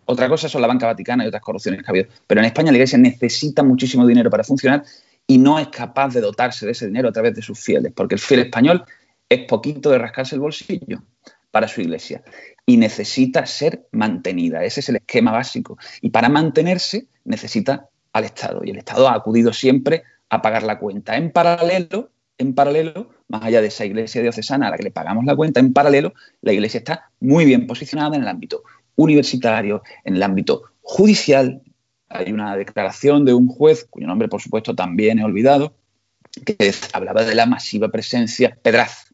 [SPEAKER 2] otra cosa son la banca vaticana y otras corrupciones que ha habido. Pero en España la Iglesia necesita muchísimo dinero para funcionar y no es capaz de dotarse de ese dinero a través de sus fieles, porque el fiel español es poquito de rascarse el bolsillo para su Iglesia y necesita ser mantenida. Ese es el esquema básico. Y para mantenerse necesita al Estado. Y el Estado ha acudido siempre a pagar la cuenta. En paralelo, en paralelo, más allá de esa iglesia diocesana a la que le pagamos la cuenta, en paralelo, la iglesia está muy bien posicionada en el ámbito universitario, en el ámbito judicial. Hay una declaración de un juez, cuyo nombre por supuesto también he olvidado, que hablaba de la masiva presencia, Pedraz,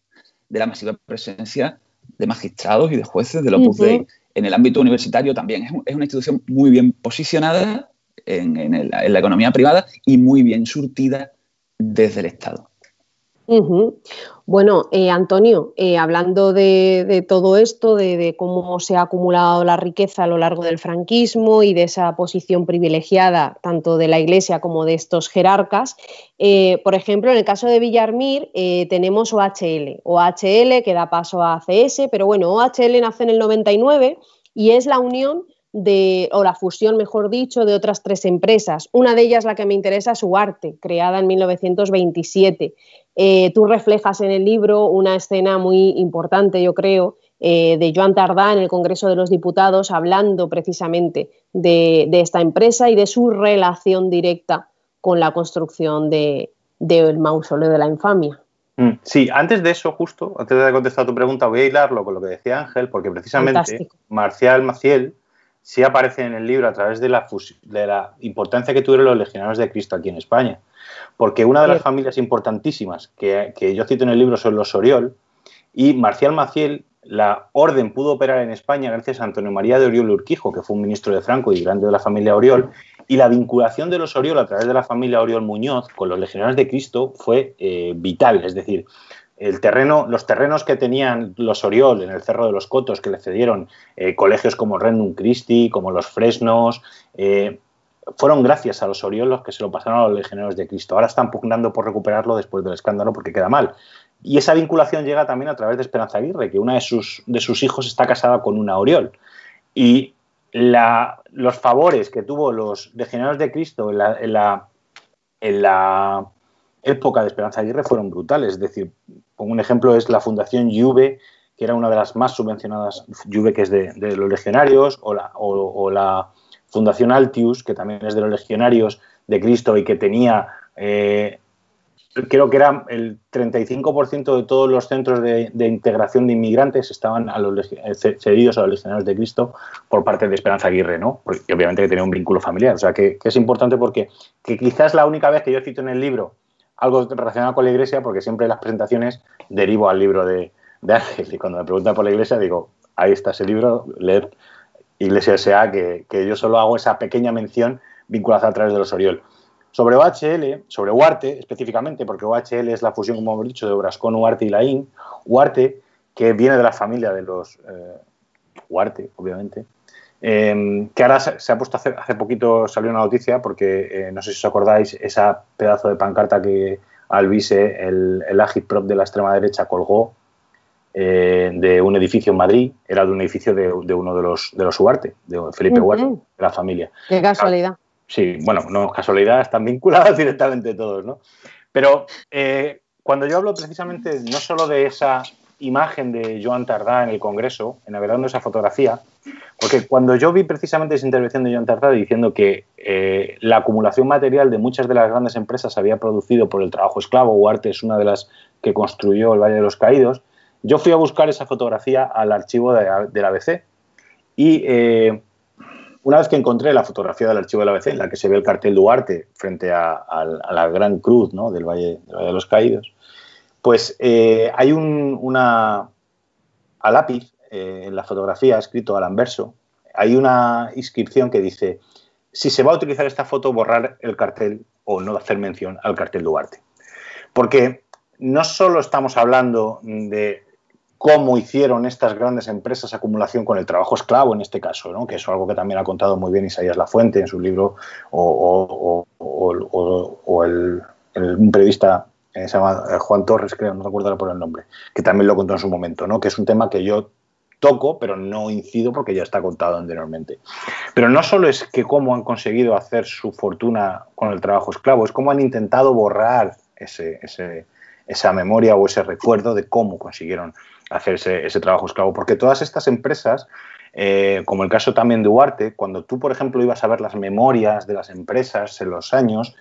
[SPEAKER 2] de la masiva presencia de magistrados y de jueces de Opus Dei. En el ámbito universitario también es, una institución muy bien posicionada en la economía privada y muy bien surtida desde el Estado.
[SPEAKER 1] Bueno, eh, Antonio, eh, hablando de, todo esto, de, cómo se ha acumulado la riqueza a lo largo del franquismo y de esa posición privilegiada tanto de la Iglesia como de estos jerarcas, eh, por ejemplo, en el caso de Villarmir tenemos OHL, OHL que da paso a ACS, pero bueno, OHL nace en el 99 y es la unión de, o la fusión, mejor dicho, de otras tres empresas. Una de ellas, la que me interesa, es Uarte, creada en 1927. Eh, tú reflejas en el libro una escena muy importante, yo creo, eh, de Joan Tardá en el Congreso de los Diputados, hablando precisamente de, esta empresa y de su relación directa con la construcción del mausoleo de la infamia.
[SPEAKER 3] Mm, sí, antes de eso, justo, antes de contestar tu pregunta, voy a hilarlo con lo que decía Ángel, porque precisamente Marcial Maciel sí aparece en el libro a través de la, de la importancia que tuvieron los legionarios de Cristo aquí en España. Porque una de las familias importantísimas que, yo cito en el libro son los Oriol, y Marcial Maciel, la orden pudo operar en España gracias a Antonio María de Oriol Urquijo, que fue un ministro de Franco y grande de la familia Oriol, y la vinculación de los Oriol a través de la familia Oriol Muñoz con los legionarios de Cristo fue eh, vital. Es decir, el terreno, los terrenos que tenían los Oriol en el Cerro de los Cotos, que le cedieron eh, colegios como Renum Christi, como los Fresnos, eh, fueron gracias a los Oriol los que se lo pasaron a los legionarios de Cristo. Ahora están pugnando por recuperarlo después del escándalo porque queda mal. Y esa vinculación llega también a través de Esperanza Aguirre, que una de sus, de sus hijos está casada con una Oriol. Y los favores que tuvo los legionarios de Cristo en la, en la, época de Esperanza Aguirre fueron brutales. Es decir, un ejemplo es la Fundación Juve, que era una de las más subvencionadas, Juve que es de, los legionarios, o la, Fundación Altius, que también es de los legionarios de Cristo y que tenía, eh, creo que era el 35% de todos los centros de, integración de inmigrantes estaban eh, cedidos a los legionarios de Cristo por parte de Esperanza Aguirre, ¿no? y obviamente que tenía un vínculo familiar. O sea, que, es importante porque que quizás la única vez que yo cito en el libro algo relacionado con la iglesia, porque siempre en las presentaciones derivo al libro de, de Ángel y cuando me preguntan por la iglesia digo, ahí está ese libro, leer Iglesia S.A., que, que yo solo hago esa pequeña mención vinculada a través de los Oriol. Sobre OHL, sobre Huarte específicamente, porque OHL es la fusión, como hemos dicho, de Obrascón, Huarte y Laín. Huarte, que viene de la familia de los eh, obviamente, eh, que ahora se, ha puesto hace, hace, poquito, salió una noticia, porque eh, no sé si os acordáis, esa pedazo de pancarta que Alvise, el, el agitprop de la extrema derecha, colgó eh, de un edificio en Madrid, era de un edificio de, uno de los, de los Ugarte, de Felipe uh de la familia.
[SPEAKER 1] Qué casualidad.
[SPEAKER 3] Sí, bueno, no casualidad, están vinculadas directamente todos, ¿no? Pero eh, cuando yo hablo precisamente no solo de esa imagen de Joan Tardá en el Congreso, en averando esa fotografía, porque cuando yo vi precisamente esa intervención de Joan Tardá diciendo que eh, la acumulación material de muchas de las grandes empresas había producido por el trabajo esclavo, Huarte es una de las que construyó el Valle de los Caídos, yo fui a buscar esa fotografía al archivo de, la ABC y eh, una vez que encontré la fotografía del archivo de la ABC en la que se ve el cartel Duarte frente a, la gran cruz del, Valle, de los Caídos, pues eh, hay un, una, a lápiz eh, en la fotografía, escrito al anverso, hay una inscripción que dice, si se va a utilizar esta foto, borrar el cartel o no hacer mención al cartel Duarte. Porque no solo estamos hablando de cómo hicieron estas grandes empresas acumulación con el trabajo esclavo en este caso, ¿no? que es algo que también ha contado muy bien Isaías Lafuente en su libro o, un periodista se llama Juan Torres, creo, no recuerdo por el nombre, que también lo contó en su momento, ¿no? que es un tema que yo toco, pero no incido porque ya está contado anteriormente. Pero no solo es que cómo han conseguido hacer su fortuna con el trabajo esclavo, es cómo han intentado borrar ese, esa memoria o ese recuerdo de cómo consiguieron hacer ese, trabajo esclavo. Porque todas estas empresas, eh, como el caso también de Duarte, cuando tú, por ejemplo, ibas a ver las memorias de las empresas en los años,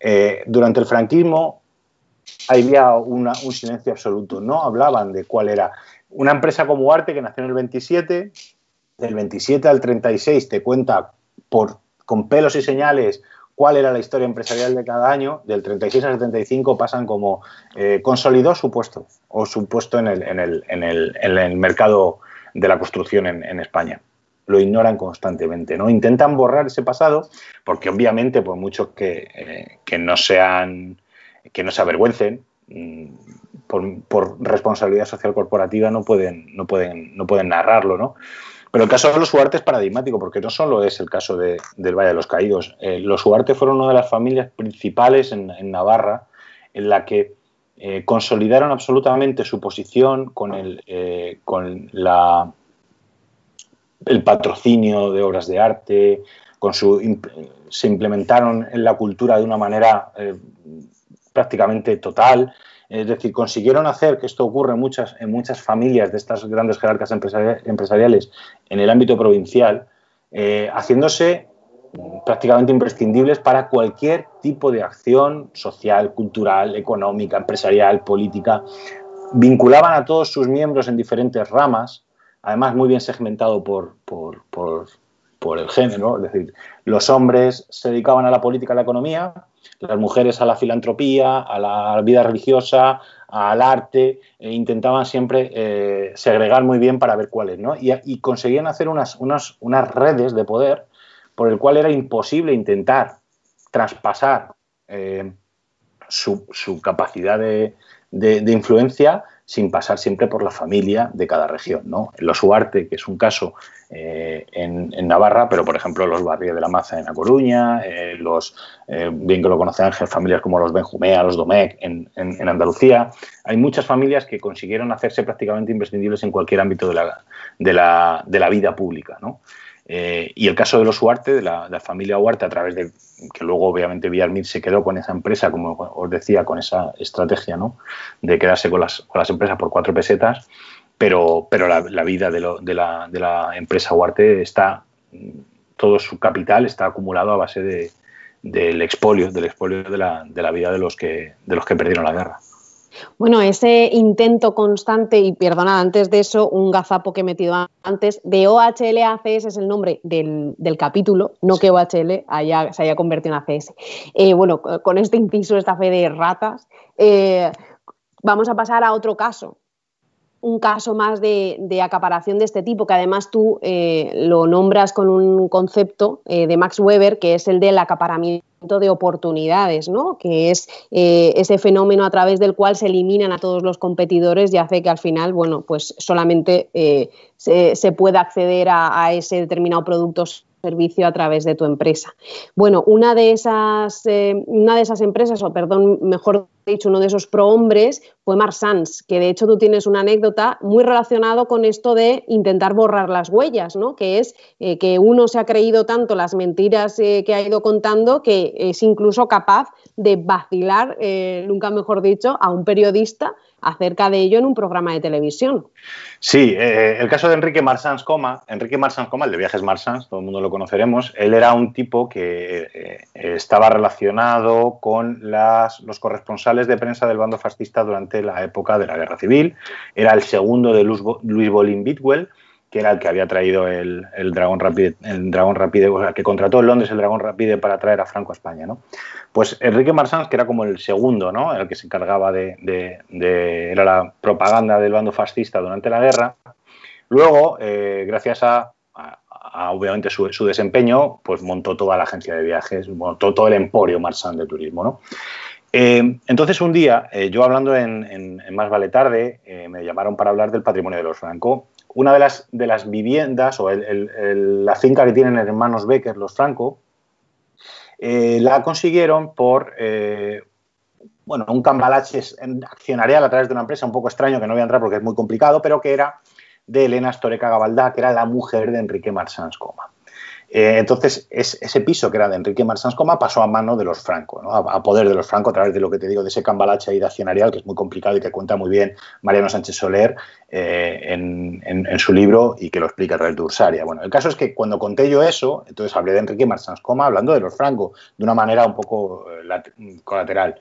[SPEAKER 3] eh, durante el franquismo había un silencio absoluto. No hablaban de cuál era una empresa como Arte, que nació en el 27, del 27 al 36 te cuenta por, con pelos y señales cuál era la historia empresarial de cada año, del 36 al 75 pasan como eh, consolidó su puesto o su puesto en el, en el, en el, mercado de la construcción en, España. Lo ignoran constantemente, ¿no? Intentan borrar ese pasado porque obviamente por mucho que, eh, que no sean que no se avergüencen, mm, por, responsabilidad social corporativa no pueden, no pueden, no pueden narrarlo, ¿no? Pero el caso de los Huarte es paradigmático, porque no solo es el caso del Valle de los Caídos. Eh, los Huarte fueron una de las familias principales en, Navarra en la que eh, consolidaron absolutamente su posición con el, eh, con la, el patrocinio de obras de arte, con su, se implementaron en la cultura de una manera prácticamente total. Es decir, consiguieron hacer que esto ocurra en muchas, familias de estas grandes jerarcas empresariales en el ámbito provincial, eh, haciéndose prácticamente imprescindibles para cualquier tipo de acción social, cultural, económica, empresarial, política. Vinculaban a todos sus miembros en diferentes ramas, además muy bien segmentado por, por, por el género, es decir, los hombres se dedicaban a la política y la economía, las mujeres a la filantropía, a la vida religiosa, al arte, e intentaban siempre eh, segregar muy bien para ver cuáles, ¿no? Y, conseguían hacer unas, unas, unas, redes de poder por el cual era imposible intentar traspasar eh, su, capacidad de, de influencia sin pasar siempre por la familia de cada región. ¿no? Los Huarte, que es un caso eh, en, Navarra, pero por ejemplo los Barrios de la Maza en La Coruña, eh, los, eh, bien que lo conoce Ángel, familias como los Benjumea, los Domecq en, Andalucía. Hay muchas familias que consiguieron hacerse prácticamente imprescindibles en cualquier ámbito de la, de la, de la vida pública. ¿no? Eh, y el caso de los Huarte, de la, familia Huarte, a través de que luego obviamente Villarmir se quedó con esa empresa, como os decía, con esa estrategia ¿no? de quedarse con las, con las empresas por cuatro pesetas, pero, pero la, vida de, lo, de, la, de, la, empresa Huarte está, todo su capital está acumulado a base de, del expolio, del expolio de la, de la vida de los, que, de los que perdieron la guerra.
[SPEAKER 1] Bueno, ese intento constante, y perdona, antes de eso, un gazapo que he metido antes, de OHL a ACS es el nombre del, capítulo, no que OHL haya, se haya convertido en ACS. Eh, bueno, con este inciso, esta fe de ratas, eh, vamos a pasar a otro caso, un caso más de, acaparación de este tipo, que además tú eh, lo nombras con un concepto de Max Weber, que es el del acaparamiento de oportunidades, ¿no? que es eh, ese fenómeno a través del cual se eliminan a todos los competidores y hace que al final, bueno, pues solamente eh, se, pueda acceder a, ese determinado producto servicio a través de tu empresa. Bueno, una de esas, eh, una de esas empresas, o perdón, mejor dicho, uno de esos prohombres fue Marsans, que de hecho tú tienes una anécdota muy relacionado con esto de intentar borrar las huellas, ¿no? Que es eh, que uno se ha creído tanto las mentiras eh, que ha ido contando que es incluso capaz de vacilar, nunca mejor dicho, a un periodista acerca de ello en un programa de televisión.
[SPEAKER 3] Sí, eh, el caso de Enrique Marsans Coma, Enrique Marsans Coma, el de Viajes Marsans, todo el mundo lo conoceremos, él era un tipo que eh, estaba relacionado con los corresponsales de prensa del bando fascista durante la época de la Guerra Civil, era el segundo de Luis Bolin Bitwell, que era el que había traído el, el Dragón Rapide, el Dragón Rapide, o sea, que contrató en Londres el Dragón Rapide para traer a Franco a España, ¿no? Pues Enrique Marsans, que era como el segundo, ¿no? El que se encargaba de, de, era la propaganda del bando fascista durante la guerra. Luego, eh, gracias a, obviamente su, su, desempeño, pues montó toda la agencia de viajes, montó todo el emporio Marsans de turismo, ¿no? Eh, entonces un día, eh, yo hablando en, en, Más Vale Tarde, me llamaron para hablar del patrimonio de los Franco una de las, de las viviendas o la finca que tienen hermanos Becker, los Franco, eh, la consiguieron por, eh, bueno, un cambalache accionarial a través de una empresa un poco extraño que no voy a entrar porque es muy complicado, pero que era de Elena Storeca Gabaldá, que era la mujer de Enrique Marsans Coma. Eh, entonces, ese piso que era de Enrique Marsans Coma pasó a mano de los Franco, a, poder de los Franco a través de lo que te digo, de ese cambalache ahí de accionarial que es muy complicado y que cuenta muy bien Mariano Sánchez Soler eh, en, su libro y que lo explica a través de Ursaria. Bueno, el caso es que cuando conté yo eso, entonces hablé de Enrique Marsans Coma hablando de los Franco de una manera un poco eh, colateral.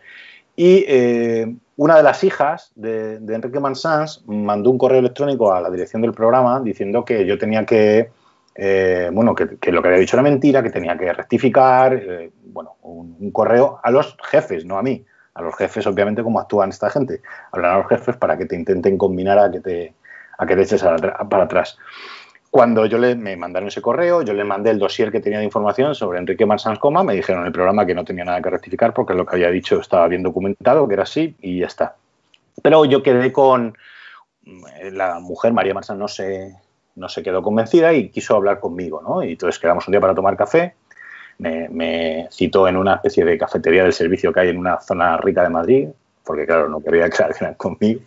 [SPEAKER 3] Y una de las hijas de, de Enrique Marsans mandó un correo electrónico a la dirección del programa diciendo que yo tenía que eh, bueno, que, lo que había dicho era mentira, que tenía que rectificar, eh, bueno, un, correo a los jefes, no a mí, a los jefes, obviamente, como actúan esta gente, hablar a los jefes para que te intenten combinar a que te, a que te eches para atrás. Cuando yo le, me mandaron ese correo, yo le mandé el dossier que tenía de información sobre Enrique Marsans Coma, me dijeron en el programa que no tenía nada que rectificar porque lo que había dicho estaba bien documentado, que era así, y ya está. Pero yo quedé con eh, la mujer, María Marsans, no sé, no se quedó convencida y quiso hablar conmigo, ¿no? Y entonces quedamos un día para tomar café. Me, citó en una especie de cafetería del servicio que hay en una zona rica de Madrid, porque claro, no quería quedar conmigo.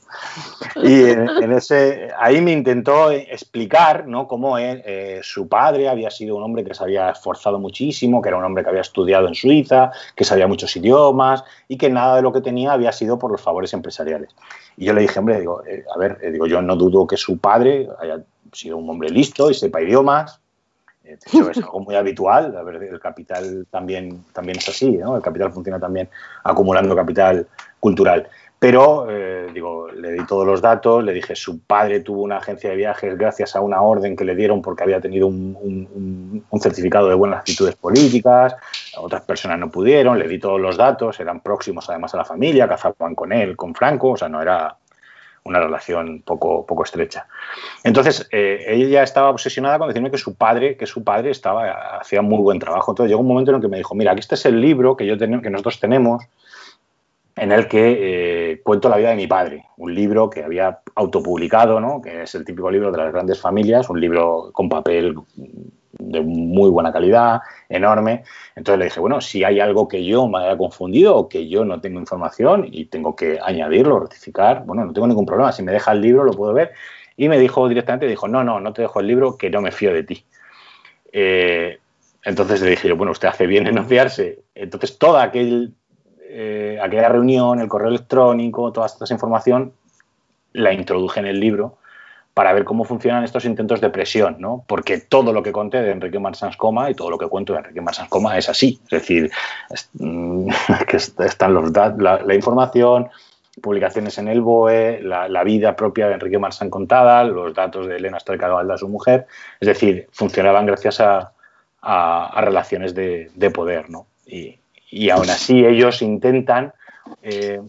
[SPEAKER 3] Y en, ese, ahí me intentó explicar ¿no? cómo eh, su padre había sido un hombre que se había esforzado muchísimo, que era un hombre que había estudiado en Suiza, que sabía muchos idiomas y que nada de lo que tenía había sido por los favores empresariales. Y yo le dije, hombre, digo, eh, a ver, eh, digo, yo no dudo que su padre haya sido un hombre listo y sepa idiomas. Eh, es algo muy habitual. A ver, el capital también, también es así, ¿no? El capital funciona también acumulando capital cultural. Pero, eh, digo, le di todos los datos, le dije, su padre tuvo una agencia de viajes gracias a una orden que le dieron porque había tenido un, un, certificado de buenas actitudes políticas, otras personas no pudieron, le di todos los datos, eran próximos además a la familia, cazaban con él, con Franco, o sea, no era, una relación poco, poco estrecha. Entonces, eh, ella estaba obsesionada con decirme que su padre, que su padre estaba, hacía muy buen trabajo. Entonces llegó un momento en el que me dijo, mira, aquí este es el libro que, yo que nosotros tenemos en el que eh, cuento la vida de mi padre, un libro que había autopublicado, ¿no? que es el típico libro de las grandes familias, un libro con papel de muy buena calidad, enorme. Entonces le dije, bueno, si hay algo que yo me haya confundido o que yo no tengo información y tengo que añadirlo, rectificar, bueno, no tengo ningún problema. Si me deja el libro, lo puedo ver. Y me dijo directamente, dijo, no, no, no te dejo el libro, que no me fío de ti. Eh, entonces le dije bueno, usted hace bien en no fiarse. Entonces toda aquel, eh, aquella reunión, el correo electrónico, toda esta información, la introduje en el libro para ver cómo funcionan estos intentos de presión, ¿no? Porque todo lo que conté de Enrique Marsans Coma y todo lo que cuento de Enrique Marsans Coma es así. Es decir, mm, que están los la, la, información, publicaciones en el BOE, la, vida propia de Enrique Marsans contada, los datos de Elena Valda, su mujer. Es decir, funcionaban gracias a, relaciones de, poder, ¿no? Y, y, aún así ellos intentan eh,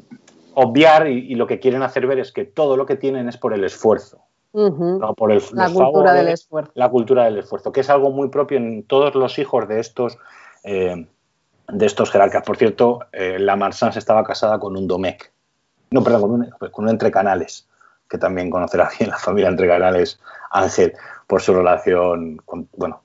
[SPEAKER 3] obviar y lo que quieren hacer ver es que todo lo que tienen es por el esfuerzo por el,
[SPEAKER 1] la cultura del esfuerzo.
[SPEAKER 3] La cultura del esfuerzo, que es algo muy propio en todos los hijos de estos, eh, de estos jerarcas. Por cierto, eh, la Marsans estaba casada con un Domecq, no, perdón, con un, con un Entrecanales, que también conocerá bien la familia Entrecanales Ángel por su relación con, bueno,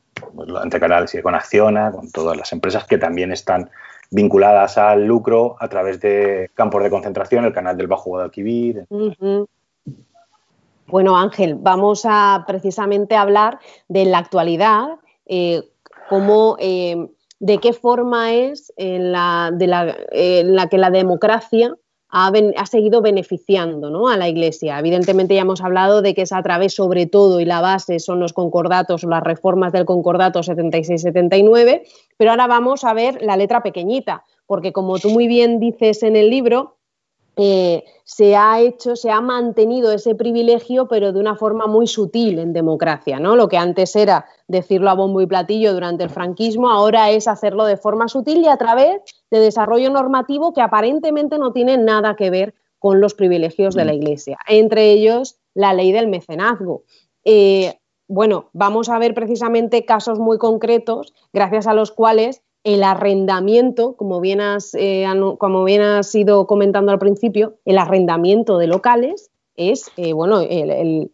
[SPEAKER 3] entre Canales y con Acciona, con todas las empresas que también están vinculadas al lucro a través de campos de concentración, el canal del Bajo Guadalquivir.
[SPEAKER 1] Bueno, Ángel, vamos a precisamente hablar de la actualidad, eh, eh, de qué forma es en la, que la democracia ha, seguido beneficiando a la Iglesia. Evidentemente ya hemos hablado de que es a través sobre todo y la base son los concordatos las reformas del concordato 76-79, pero ahora vamos a ver la letra pequeñita, porque como tú muy bien dices en el libro, eh, se ha hecho, se ha mantenido ese privilegio, pero de una forma muy sutil en democracia, ¿no? Lo que antes era decirlo a bombo y platillo durante el franquismo, ahora es hacerlo de forma sutil y a través de desarrollo normativo que aparentemente no tiene nada que ver con los privilegios de la mm. Iglesia, entre ellos la ley del mecenazgo. Eh, bueno, vamos a ver precisamente casos muy concretos gracias a los cuales el arrendamiento, como bien has, eh, como bien has ido comentando al principio, el arrendamiento de locales es, eh, bueno, el,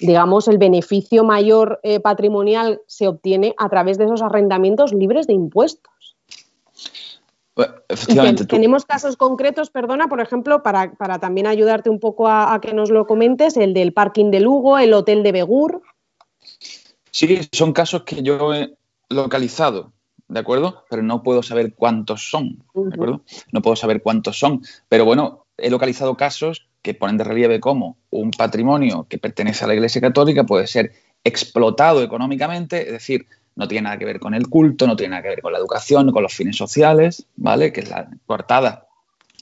[SPEAKER 1] digamos, el beneficio mayor eh, patrimonial se obtiene a través de esos arrendamientos libres de impuestos.
[SPEAKER 2] efectivamente.
[SPEAKER 1] Tenemos casos concretos, perdona, por ejemplo, para, también ayudarte un poco a, que nos lo comentes, el del parking de Lugo, el hotel de Begur.
[SPEAKER 2] Sí, son casos que yo he localizado, ¿de acuerdo? Pero no puedo saber cuántos son, ¿de acuerdo? No puedo saber cuántos son. Pero bueno, he localizado casos que ponen de relieve cómo un patrimonio que pertenece a la Iglesia Católica puede ser explotado económicamente, es decir, no tiene nada que ver con el culto, no tiene nada que ver con la educación, con los fines sociales, ¿vale? Que es la coartada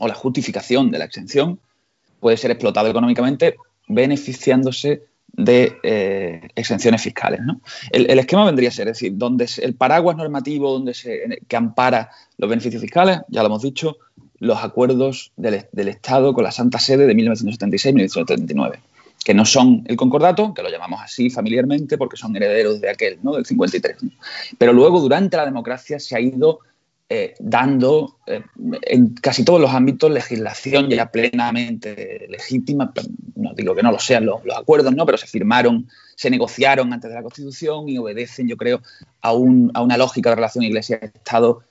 [SPEAKER 2] o la justificación de la exención, puede ser explotado económicamente beneficiándose de eh, exenciones fiscales. ¿no? El, esquema vendría a ser, es decir, donde el paraguas normativo donde se, que ampara los beneficios fiscales, ya lo hemos dicho, los acuerdos del, Estado con la Santa Sede de 1976-1979 que no son el concordato, que lo llamamos así familiarmente porque son herederos de aquel, ¿no? del 53. Pero luego, durante la democracia, se ha ido eh, dando eh, en casi todos los ámbitos legislación ya plenamente legítima, no digo que no lo sean los, acuerdos, ¿no? pero se firmaron, se negociaron antes de la Constitución y obedecen, yo creo, a, una lógica de relación Iglesia-Estado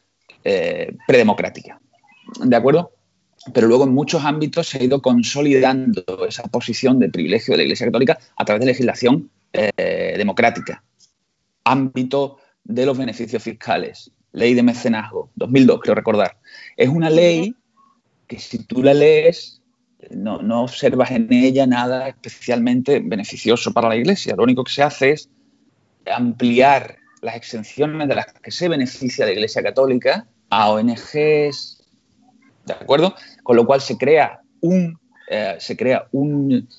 [SPEAKER 2] eh, predemocrática. ¿De acuerdo? pero luego en muchos ámbitos se ha ido consolidando esa posición de privilegio de la Iglesia Católica a través de legislación eh, democrática. Ámbito de los beneficios fiscales, ley de mecenazgo, 2002, creo recordar. Es una ley que si tú la lees no, no observas en ella nada especialmente beneficioso para la Iglesia. Lo único que se hace es ampliar las exenciones de las que se beneficia la Iglesia Católica a ONGs, ¿de acuerdo? Con lo cual se crea un, eh, se crea un,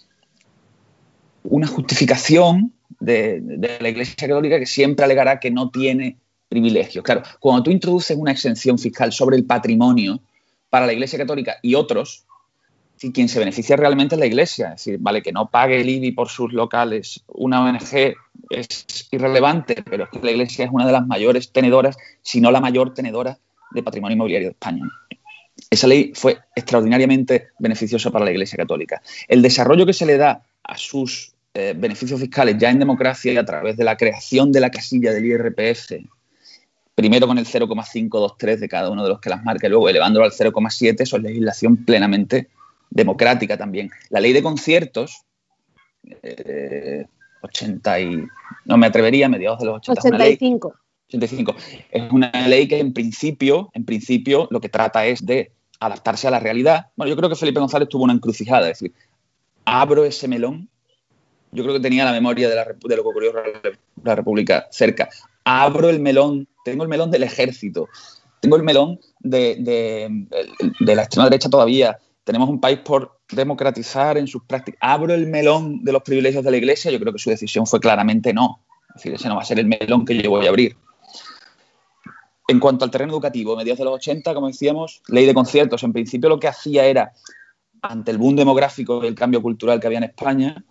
[SPEAKER 2] una justificación de, la Iglesia Católica que siempre alegará que no tiene privilegios. Claro, cuando tú introduces una exención fiscal sobre el patrimonio para la Iglesia Católica y otros, quien se beneficia realmente es la Iglesia. Es decir, vale, que no pague el IBI por sus locales una ONG es irrelevante, pero es que la Iglesia es una de las mayores tenedoras, si no la mayor tenedora de patrimonio inmobiliario de España. Esa ley fue extraordinariamente beneficiosa para la Iglesia Católica. El desarrollo que se le da a sus eh, beneficios fiscales ya en democracia y a través de la creación de la casilla del IRPF, primero con el 0,523 de cada uno de los que las marca y luego elevándolo al 0,7, eso es legislación plenamente democrática también. La ley de conciertos, 80 eh, y, no me atrevería, a mediados de los 80.
[SPEAKER 1] 85.
[SPEAKER 2] 85. Es una ley que en principio, en principio lo que trata es de adaptarse a la realidad. Bueno, yo creo que Felipe González tuvo una encrucijada, es decir, abro ese melón. Yo creo que tenía la memoria de, lo que ocurrió en la República cerca. Abro el melón, tengo el melón del ejército, tengo el melón de, la extrema derecha todavía. Tenemos un país por democratizar en sus prácticas. Abro el melón de los privilegios de la Iglesia. Yo creo que su decisión fue claramente no. Es decir, ese no va a ser el melón que yo voy a abrir. En cuanto al terreno educativo, mediados de los 80, como decíamos, ley de conciertos. En principio lo que hacía era, ante el boom demográfico y el cambio cultural que había en España,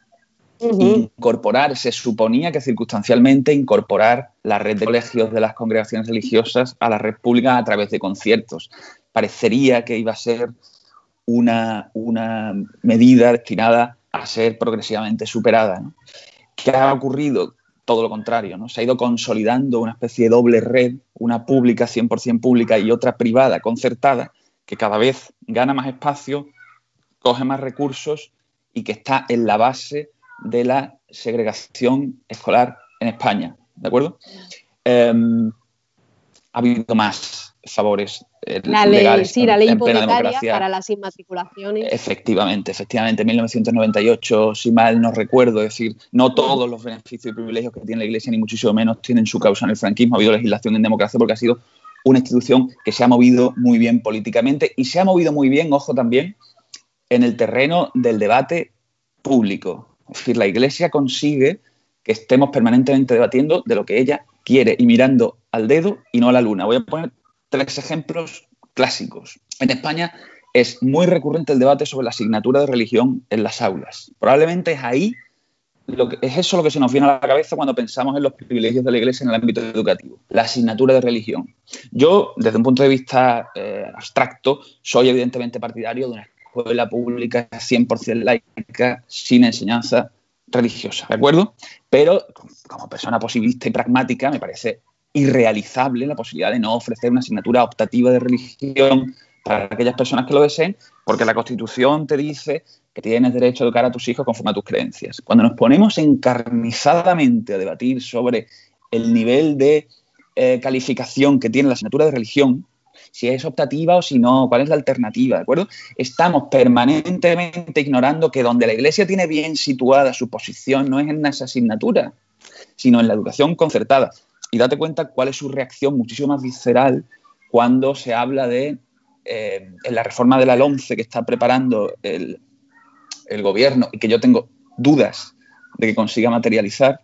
[SPEAKER 2] incorporar, se suponía que circunstancialmente incorporar la red de colegios de las congregaciones religiosas a la red pública a través de conciertos. Parecería que iba a ser una, una medida destinada a ser progresivamente superada. ¿Qué ha ocurrido? todo lo contrario, ¿no? Se ha ido consolidando una especie de doble red, una pública, 100% pública y otra privada, concertada, que cada vez gana más espacio, coge más recursos y que está en la base de la segregación escolar en España, ¿de acuerdo? Em, ha habido más favores
[SPEAKER 1] eh, la ley, sí, la ley hipotecaria para las inmatriculaciones.
[SPEAKER 2] Efectivamente, efectivamente, en 1998, si mal no recuerdo, es decir, no todos los beneficios y privilegios que tiene la Iglesia, ni muchísimo menos, tienen su causa en el franquismo. Ha habido legislación en democracia porque ha sido una institución que se ha movido muy bien políticamente y se ha movido muy bien, ojo también, en el terreno del debate público. Es decir, la Iglesia consigue que estemos permanentemente debatiendo de lo que ella quiere y mirando al dedo y no a la luna. Voy a poner tres ejemplos clásicos. En España es muy recurrente el debate sobre la asignatura de religión en las aulas. Probablemente es ahí, lo que, es eso lo que se nos viene a la cabeza cuando pensamos en los privilegios de la Iglesia en el ámbito educativo, la asignatura de religión. Yo, desde un punto de vista eh, abstracto, soy evidentemente partidario de una escuela pública 100% laica, sin enseñanza religiosa, ¿de acuerdo? Pero como persona posibilista y pragmática me parece irrealizable la posibilidad de no ofrecer una asignatura optativa de religión para aquellas personas que lo deseen, porque la Constitución te dice que tienes derecho a educar a tus hijos conforme a tus creencias. Cuando nos ponemos encarnizadamente a debatir sobre el nivel de eh, calificación que tiene la asignatura de religión, si es optativa o si no, cuál es la alternativa, ¿de acuerdo? Estamos permanentemente ignorando que donde la Iglesia tiene bien situada su posición no es en esa asignatura, sino en la educación concertada. Y date cuenta cuál es su reacción muchísimo más visceral cuando se habla de eh, en la reforma de la LOMCE que está preparando el, gobierno y que yo tengo dudas de que consiga materializar,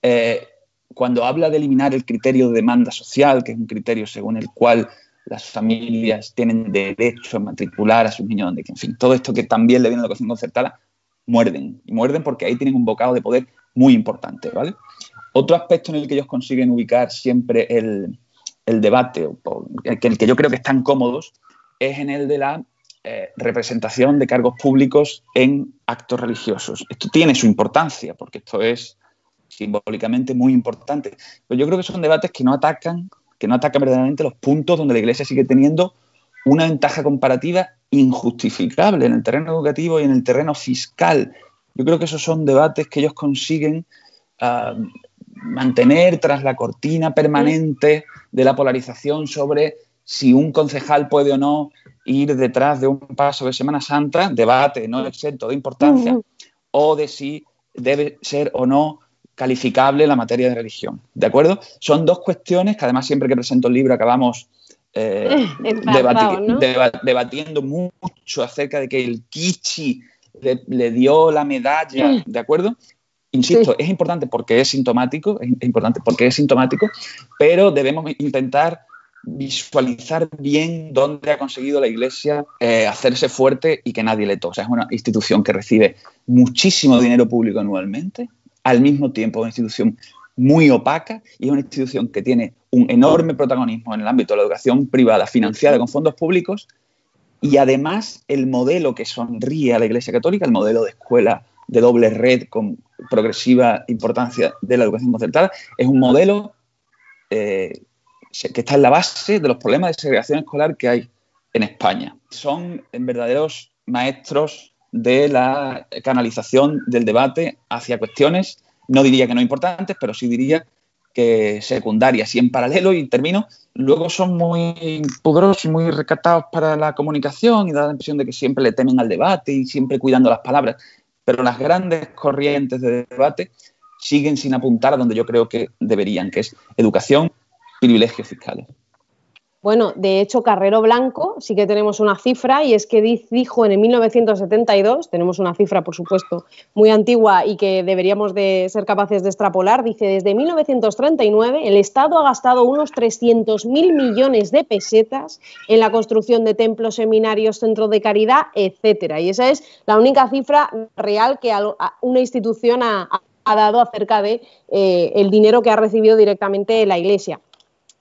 [SPEAKER 2] eh, cuando habla de eliminar el criterio de demanda social, que es un criterio según el cual las familias tienen derecho a matricular a sus niños donde, en fin, todo esto que también le viene a la educación concertada, muerden. Y muerden porque ahí tienen un bocado de poder muy importante, ¿vale? Otro aspecto en el que ellos consiguen ubicar siempre el, debate, el que, el que yo creo que están cómodos, es en el de la eh, representación de cargos públicos en actos religiosos. Esto tiene su importancia, porque esto es simbólicamente muy importante. Pero yo creo que son debates que no atacan, que no atacan verdaderamente los puntos donde la Iglesia sigue teniendo una ventaja comparativa injustificable en el terreno educativo y en el terreno fiscal. Yo creo que esos son debates que ellos consiguen ah, mantener tras la cortina permanente de la polarización sobre si un concejal puede o no ir detrás de un paso de Semana Santa, debate no exento de importancia, o de si debe ser o no calificable la materia de religión. ¿De acuerdo? Son dos cuestiones que además siempre que presento el libro acabamos eh, debatiendo mucho acerca de que el Kichi le, dio la medalla, ¿de acuerdo? Insisto, es importante porque es sintomático, es importante porque es sintomático, pero debemos intentar visualizar bien dónde ha conseguido la Iglesia eh, hacerse fuerte y que nadie le toque. O sea, es una institución que recibe muchísimo dinero público anualmente, al mismo tiempo una institución muy opaca y una institución que tiene un enorme protagonismo en el ámbito de la educación privada financiada con fondos públicos y además el modelo que sonríe a la Iglesia Católica, el modelo de escuela de doble red con progresiva importancia de la educación concertada, es un modelo eh, que está en la base de los problemas de segregación escolar que hay en España. Son verdaderos maestros de la canalización del debate hacia cuestiones, no diría que no importantes, pero sí diría que secundarias y en paralelo, y termino, luego son muy pudorosos y muy recatados para la comunicación y da la impresión de que siempre le temen al debate y siempre cuidando las palabras pero las grandes corrientes de debate siguen sin apuntar a donde yo creo que deberían, que es educación, privilegios fiscales.
[SPEAKER 1] Bueno, de hecho, Carrero Blanco sí que tenemos una cifra y es que dijo en el 1972, tenemos una cifra, por supuesto, muy antigua y que deberíamos de ser capaces de extrapolar, dice, desde 1939 el Estado ha gastado unos 300.000 millones de pesetas en la construcción de templos, seminarios, centros de caridad, etcétera. Y esa es la única cifra real que una institución ha, dado acerca de eh, el dinero que ha recibido directamente la Iglesia.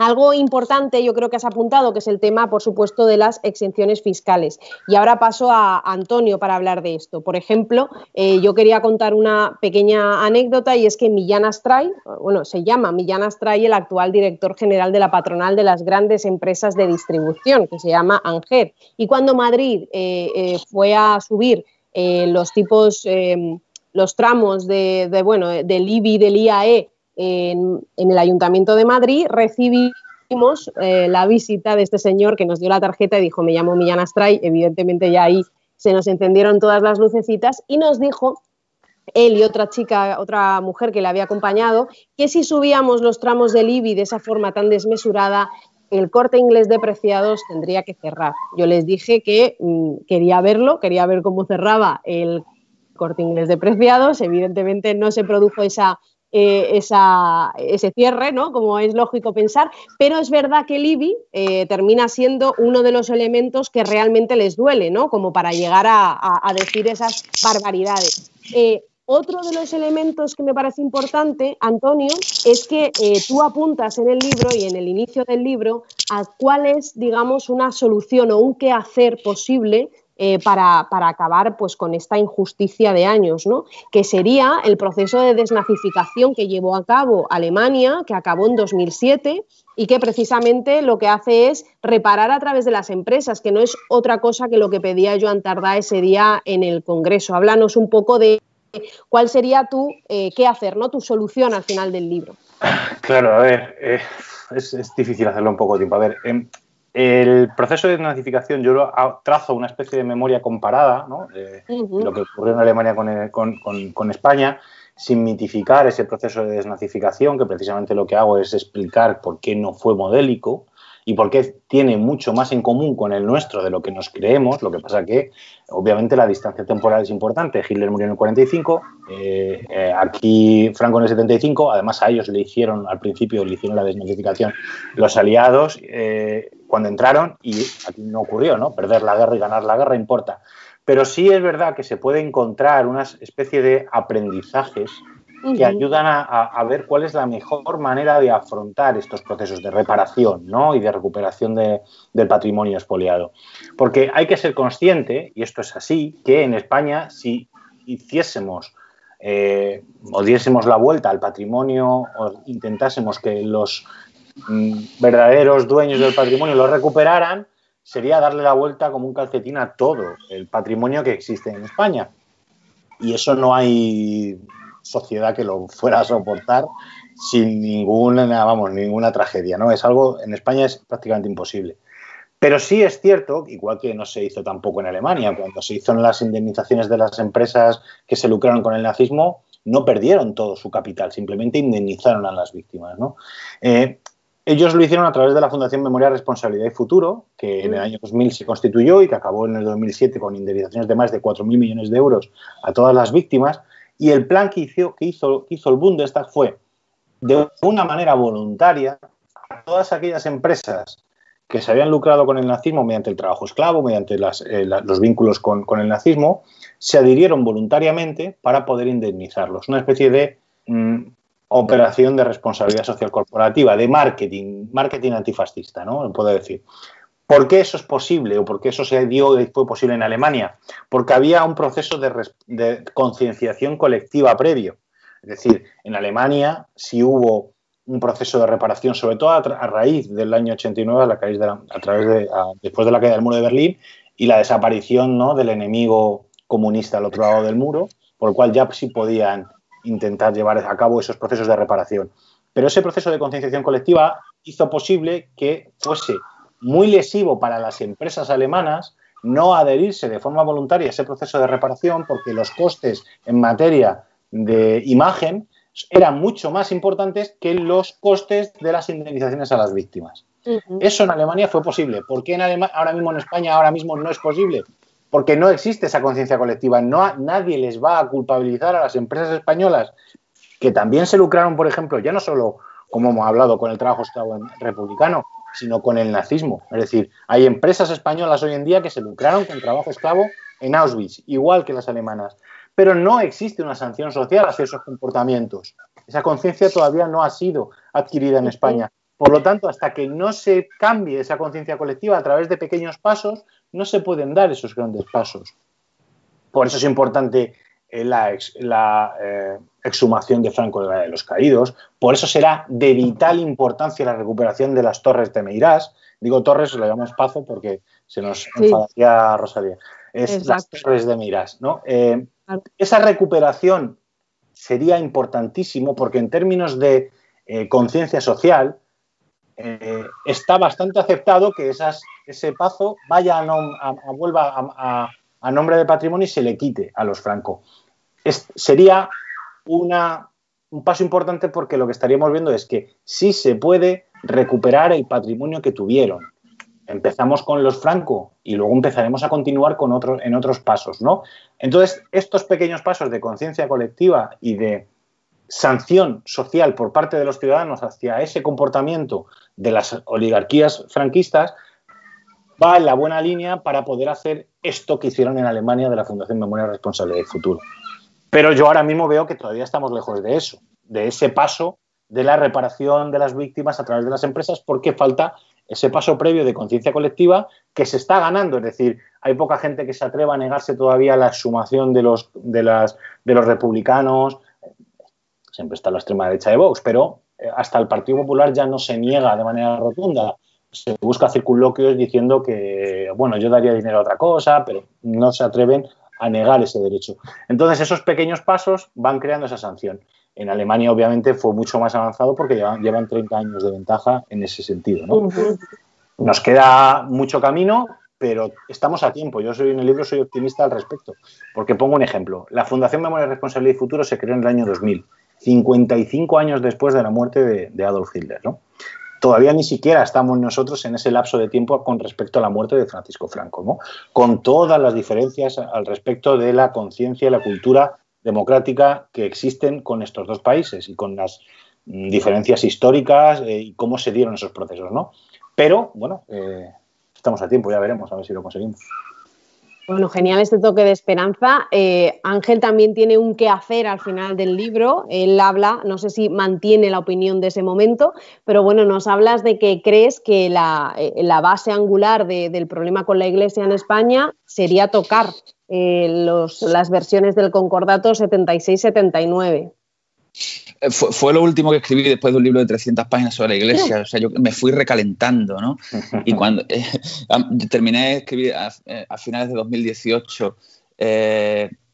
[SPEAKER 1] Algo importante, yo creo que has apuntado, que es el tema, por supuesto, de las exenciones fiscales. Y ahora paso a Antonio para hablar de esto. Por ejemplo, eh, yo quería contar una pequeña anécdota y es que Millán Astray, bueno, se llama Millán Astray, el actual director general de la patronal de las grandes empresas de distribución, que se llama ANGER. Y cuando Madrid eh, eh, fue a subir los tipos, los tramos de, bueno, del IBI, del IAE, en, el Ayuntamiento de Madrid, recibimos eh, la visita de este señor que nos dio la tarjeta y dijo, me llamo Millán Astray, evidentemente ya ahí se nos encendieron todas las lucecitas y nos dijo él y otra chica, otra mujer que le había acompañado, que si subíamos los tramos del IBI de esa forma tan desmesurada, el corte inglés de preciados tendría que cerrar. Yo les dije que mm, quería verlo, quería ver cómo cerraba el corte inglés de preciados. Evidentemente no se produjo esa eh, ese cierre, ¿no? Como es lógico pensar, pero es verdad que el IBI eh, termina siendo uno de los elementos que realmente les duele, ¿no? Como para llegar a, decir esas barbaridades. Eh, otro de los elementos que me parece importante, Antonio, es que tú apuntas en el libro y en el inicio del libro a cuál es, digamos, una solución o un qué hacer posible eh, para, acabar pues, con esta injusticia de años, ¿no? que sería el proceso de desnazificación que llevó a cabo Alemania, que acabó en 2007 y que precisamente lo que hace es reparar a través de las empresas, que no es otra cosa que lo que pedía Joan Tardá ese día en el Congreso. Háblanos un poco de cuál sería tu eh, qué hacer, ¿no? tu solución al final del libro.
[SPEAKER 3] Claro, a ver, eh, es, es, difícil hacerlo en poco tiempo. A ver, em, el proceso de desnazificación, yo trazo una especie de memoria comparada, lo que ocurrió en Alemania con, España, sin mitificar ese proceso de desnazificación, que precisamente lo que hago es explicar por qué no fue modélico, y porque tiene mucho más en común con el nuestro de lo que nos creemos. Lo que pasa que, obviamente, la distancia temporal es importante. Hitler murió en el 45, eh, eh, aquí Franco en el 75. Además, a ellos le hicieron, al principio, le hicieron la desnazificación los aliados eh, cuando entraron y aquí no ocurrió, ¿no? Perder la guerra y ganar la guerra importa. Pero sí es verdad que se puede encontrar una especie de aprendizajes que ayudan a, ver cuál es la mejor manera de afrontar estos procesos de reparación ¿no? y de recuperación del patrimonio expoliado. Porque hay que ser consciente, y esto es así, que en España si hiciésemos eh, o diésemos la vuelta al patrimonio o intentásemos que los mm, verdaderos dueños del patrimonio lo recuperaran, sería darle la vuelta como un calcetín a todo el patrimonio que existe en España. Y eso no hay sociedad que lo fuera a soportar sin ninguna, vamos, ninguna tragedia, ¿no? Es algo, en España es prácticamente imposible. Pero sí es cierto, igual que no se hizo tampoco en Alemania, cuando se hizo las indemnizaciones de las empresas que se lucraron con el nazismo, no perdieron todo su capital, simplemente indemnizaron a las víctimas. ¿no? Eh, ellos lo hicieron a través de la Fundación Memoria, Responsabilidad y Futuro, que en el año 2000 se constituyó y que acabó en el 2007 con indemnizaciones de más de 4.000 millones de euros a todas las víctimas. Y el plan que hizo, que hizo, hizo el Bundestag fue, de una manera voluntaria, a todas aquellas empresas que se habían lucrado con el nazismo mediante el trabajo esclavo, mediante eh, los vínculos con, el nazismo, se adhirieron voluntariamente para poder indemnizarlos. Una especie de mm, operación de responsabilidad social corporativa, de marketing, marketing antifascista, ¿no? Puedo decir. ¿Por qué eso es posible o por qué eso se dio y fue posible en Alemania? Porque había un proceso de, concienciación colectiva previo. Es decir, en Alemania si hubo un proceso de reparación, sobre todo a, raíz del año 89, a, la a través de, después de la caída del muro de Berlín y la desaparición ¿no? del enemigo comunista al otro lado del muro, por lo cual ya sí podían intentar llevar a cabo esos procesos de reparación. Pero ese proceso de concienciación colectiva hizo posible que fuese muy lesivo para las empresas alemanas no adherirse de forma voluntaria a ese proceso de reparación porque los costes en materia de imagen eran mucho más importantes que los costes de las indemnizaciones a las víctimas. Eso en Alemania fue posible. ¿Por qué en ahora mismo en España ahora mismo no es posible? Porque no existe esa conciencia colectiva. No, nadie les va a culpabilizar a las empresas españolas que también se lucraron, por ejemplo, ya no solo como hemos hablado con el trabajo republicano, sino con el nazismo. Es decir, hay empresas españolas hoy en día que se lucraron con trabajo esclavo en Auschwitz, igual que las alemanas. Pero no existe una sanción social hacia esos comportamientos. Esa conciencia todavía no ha sido adquirida en España. Por lo tanto, hasta que no se cambie esa conciencia colectiva a través de pequeños pasos, no se pueden dar esos grandes pasos. Por eso es importante eh, la, la eh, exhumación de Franco de los Caídos. Por eso será de vital importancia la recuperación de las torres de Meirás. Digo torres, lo llamamos Pazo porque se nos enfadaría Rosalía. Es las torres de Meirás. ¿no? Eh, esa recuperación sería importantísimo porque en términos de conciencia social está bastante aceptado que esas, ese pazo vaya a, vuelva a, nombre de patrimonio y se le quite a los Franco sería un paso importante porque lo que estaríamos viendo es que sí se puede recuperar el patrimonio que tuvieron. Empezamos con los Franco y luego empezaremos a continuar con otros, en otros pasos, ¿no? Entonces, estos pequeños pasos de conciencia colectiva y de sanción social por parte de los ciudadanos hacia ese comportamiento de las oligarquías franquistas va en la buena línea para poder hacer esto que hicieron en Alemania de la Fundación Memoria Responsable del Futuro. Pero yo ahora mismo veo que todavía estamos lejos de eso, de ese paso de la reparación de las víctimas a través de las empresas, porque falta ese paso previo de conciencia colectiva que se está ganando. Es decir, hay poca gente que se atreva a negarse todavía a la exhumación de los, republicanos. Siempre está la extrema derecha de Vox, pero eh, hasta el Partido Popular ya no se niega de manera rotunda. Se busca circunloquios diciendo que, bueno, yo daría dinero a otra cosa, pero no se atreven a negar ese derecho. Entonces, esos pequeños pasos van creando esa sanción. En Alemania, obviamente, fue mucho más avanzado porque llevan, 30 años de ventaja en ese sentido. Nos queda mucho camino, pero estamos a tiempo. Yo soy en el libro soy optimista al respecto, porque pongo un ejemplo. La Fundación Memoria, Responsabilidad y Futuro se creó en el año 2000, 55 años después de la muerte de, Adolf Hitler. Todavía ni siquiera estamos nosotros en ese lapso de tiempo con respecto a la muerte de Francisco Franco, con todas las diferencias al respecto de la conciencia y la cultura democrática que existen con estos dos países y con las mm, diferencias históricas eh, y cómo se dieron esos procesos, ¿no? Pero, bueno, eh, estamos a tiempo, ya veremos, a ver si lo conseguimos.
[SPEAKER 1] Bueno, genial este toque de esperanza. Eh, Ángel también tiene un qué hacer al final del libro. Él habla, no sé si mantiene la opinión de ese momento, pero bueno, nos hablas de que crees que la, base angular del problema con la Iglesia en España sería tocar eh, las versiones del Concordato 76-79.
[SPEAKER 2] Eh, fue, lo último que escribí después de un libro de 300 páginas sobre la iglesia. O sea, yo me fui recalentando, ¿no? Y cuando eh, terminé de escribir a, finales de 2018,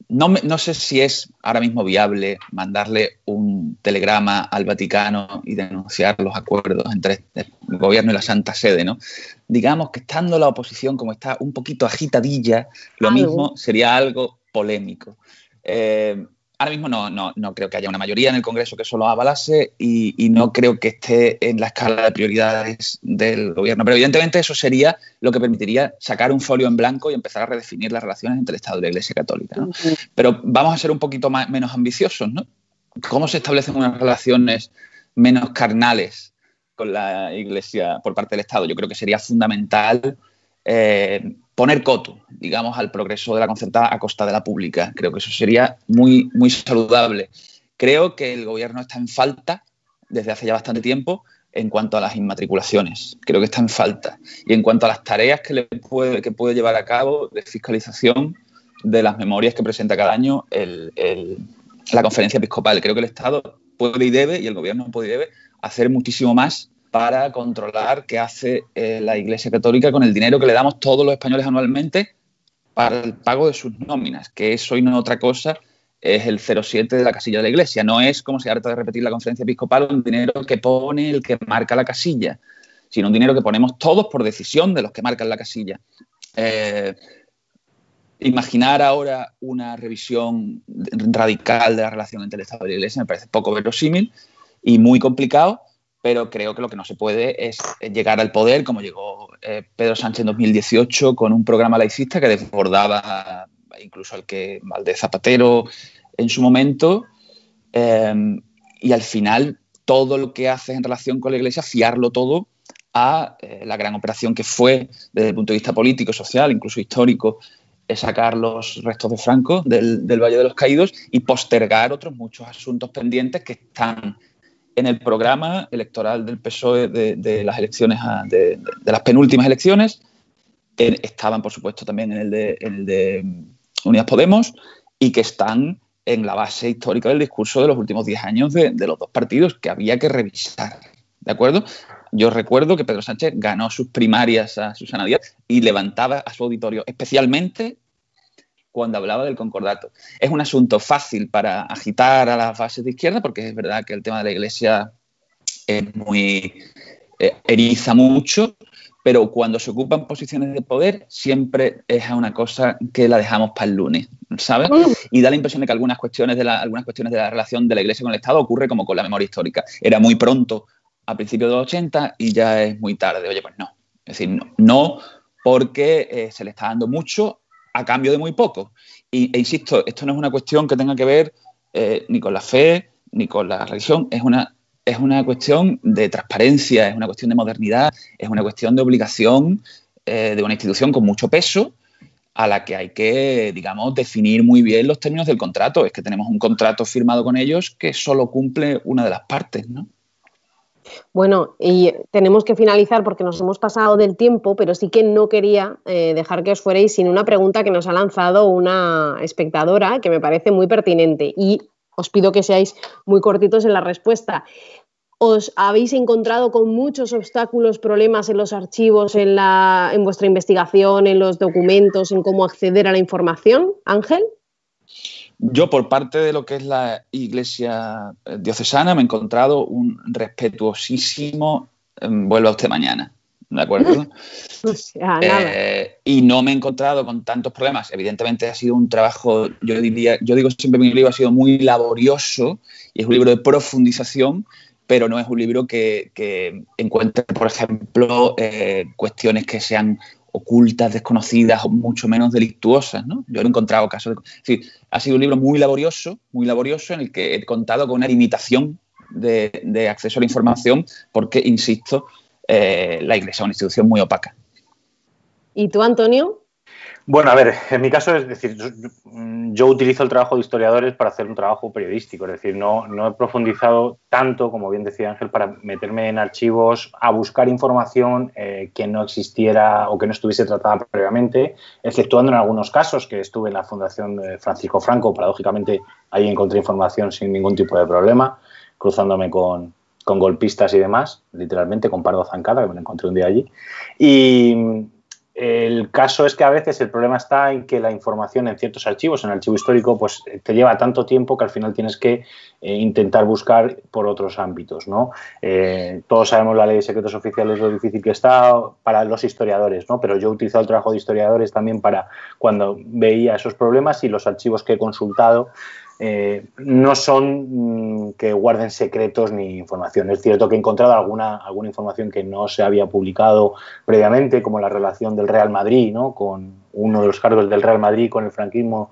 [SPEAKER 2] no, sé si es ahora mismo viable mandarle un telegrama al Vaticano y denunciar los acuerdos entre el gobierno y la Santa Sede, ¿no? Digamos que estando la oposición como está un poquito agitadilla, lo mismo sería algo polémico. Eh, Ahora mismo no, no, no, creo que haya una mayoría en el Congreso que solo avalase y, y, no creo que esté en la escala de prioridades del gobierno. Pero evidentemente eso sería lo que permitiría sacar un folio en blanco y empezar a redefinir las relaciones entre el Estado y la Iglesia Católica. ¿no? Pero vamos a ser un poquito más, menos ambiciosos. ¿no? ¿Cómo se establecen unas relaciones menos carnales con la Iglesia por parte del Estado? Yo creo que sería fundamental eh, poner coto, digamos, al progreso de la concertada a costa de la pública. Creo que eso sería muy, muy saludable. Creo que el gobierno está en falta desde hace ya bastante tiempo en cuanto a las inmatriculaciones. Creo que está en falta. Y en cuanto a las tareas que, le puede, que puede llevar a cabo de fiscalización de las memorias que presenta cada año la conferencia episcopal. Creo que el Estado puede y debe, y el gobierno puede y debe, hacer muchísimo más para controlar qué hace eh, la Iglesia Católica con el dinero que le damos todos los españoles anualmente para el pago de sus nóminas, que eso y no otra cosa es el 07 de la casilla de la Iglesia. No es, como se harta de repetir la conferencia episcopal, un dinero que pone el que marca la casilla, sino un dinero que ponemos todos por decisión de los que marcan la casilla. Eh, imaginar ahora una revisión radical de la relación entre el Estado y la Iglesia me parece poco verosímil y muy complicado pero creo que lo que no se puede es llegar al poder como llegó eh, Pedro Sánchez en 2018 con un programa laicista que desbordaba incluso al que Valdez Zapatero en su momento em, y al final todo lo que hace en relación con la Iglesia, fiarlo todo a eh, la gran operación que fue desde el punto de vista político, social, incluso histórico, sacar los restos de Franco del Valle de los Caídos y postergar otros muchos asuntos pendientes que están en el programa electoral del PSOE de, las elecciones, de, las penúltimas elecciones. estaban, por supuesto, también en el, de, de Unidas Podemos y que están en la base histórica del discurso de los últimos 10 años de, los dos partidos, que había que revisar. ¿De acuerdo? Yo recuerdo que Pedro Sánchez ganó sus primarias a Susana Díaz y levantaba a su auditorio, especialmente cuando hablaba del concordato. Es un asunto fácil para agitar a las bases de izquierda, porque es verdad que el tema de la iglesia es muy eh, eriza mucho, pero cuando se ocupan posiciones de poder siempre es una cosa que la dejamos para el lunes, ¿sabes? Mm. Y da la impresión de que algunas cuestiones de la, algunas cuestiones de la relación de la iglesia con el Estado ocurre como con la memoria histórica. Era muy pronto a principios de los 80 y ya es muy tarde. Oye, pues no. Es decir, no, no porque eh, se le está dando mucho a cambio de muy poco. Y, e insisto, esto no es una cuestión que tenga que ver eh, ni con la fe ni con la religión, es una, es una cuestión de transparencia, es una cuestión de modernidad, es una cuestión de obligación eh, de una institución con mucho peso a la que hay que, digamos, definir muy bien los términos del contrato. Es que tenemos un contrato firmado con ellos que solo cumple una de las partes, ¿no?
[SPEAKER 1] Bueno, y tenemos que finalizar porque nos hemos pasado del tiempo, pero sí que no quería eh, dejar que os fuerais sin una pregunta que nos ha lanzado una espectadora que me parece muy pertinente y os pido que seáis muy cortitos en la respuesta. ¿Os habéis encontrado con muchos obstáculos, problemas en los archivos, en, la, en vuestra investigación, en los documentos, en cómo acceder a la información? Ángel.
[SPEAKER 2] Yo, por parte de lo que es la Iglesia eh, diocesana, me he encontrado un respetuosísimo em, vuelva usted mañana. ¿De acuerdo? Eh, y no me he encontrado con tantos problemas. Evidentemente ha sido un trabajo, yo diría, yo digo siempre mi libro ha sido muy laborioso y es un libro de profundización, pero no es un libro que, encuentre, por ejemplo, eh, cuestiones que sean ocultas, desconocidas o mucho menos delictuosas, ¿no? Yo he encontrado casos de... ha sido un libro muy laborioso, muy laborioso, en el que he contado con una limitación de, acceso a la información, porque, insisto, eh, la Iglesia es una institución muy opaca.
[SPEAKER 1] ¿Y tú, Antonio?
[SPEAKER 3] Bueno, a ver, en mi caso es decir, yo, utilizo el trabajo de historiadores para hacer un trabajo periodístico, es decir, no, no he profundizado tanto, como bien decía Ángel, para meterme en archivos a buscar información eh, que no existiera o que no estuviese tratada previamente, exceptuando en algunos casos que estuve en la Fundación Francisco Franco, paradójicamente ahí encontré información sin ningún tipo de problema, cruzándome con, con golpistas y demás, literalmente con Pardo Zancada, que me lo encontré un día allí. Y el caso es que a veces el problema está en que la información en ciertos archivos, en el archivo histórico, pues te lleva tanto tiempo que al final tienes que eh, intentar buscar por otros ámbitos, ¿no? Eh, todos sabemos la ley de secretos oficiales lo difícil que está para los historiadores, ¿no? Pero yo he utilizado el trabajo de historiadores también para cuando veía esos problemas y los archivos que he consultado eh, no son mm, que guarden secretos ni información. Es cierto que he encontrado alguna, alguna información que no se había publicado previamente, como la relación del Real Madrid ¿no? con uno de los cargos del Real Madrid con el franquismo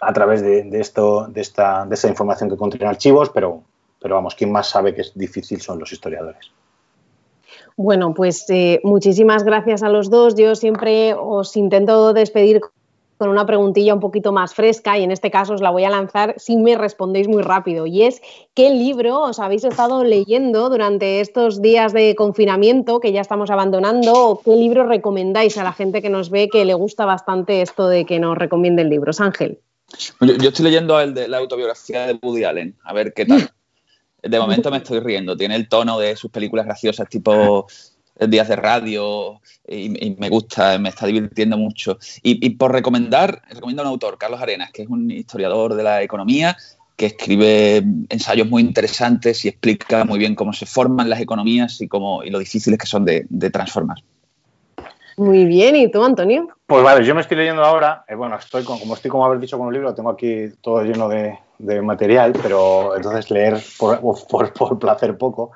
[SPEAKER 3] a través de, esto, de, esta, de esa información que contiene archivos, pero, pero vamos, quien más sabe que es difícil son los historiadores.
[SPEAKER 1] Bueno, pues eh, muchísimas gracias a los dos. Yo siempre os intento despedir con una preguntilla un poquito más fresca y en este caso os la voy a lanzar si me respondéis muy rápido. Y es, ¿qué libro os habéis estado leyendo durante estos días de confinamiento que ya estamos abandonando o qué libro recomendáis a la gente que nos ve que le gusta bastante esto de que nos recomienden libros? Ángel.
[SPEAKER 2] Yo, estoy leyendo el de la autobiografía de Woody Allen, a ver qué tal. De momento me estoy riendo, tiene el tono de sus películas graciosas tipo días de radio y, me gusta, me está divirtiendo mucho. Y, por recomendar, recomiendo a un autor, Carlos Arenas, que es un historiador de la economía que escribe ensayos muy interesantes y explica muy bien cómo se forman las economías y, cómo, y lo difíciles que son de, transformar.
[SPEAKER 1] Muy bien, ¿y tú, Antonio?
[SPEAKER 3] Pues vale, yo me estoy leyendo ahora, eh, bueno, estoy como estoy como haber dicho con un libro, tengo aquí todo lleno de, material, pero entonces leer por, por, por placer poco,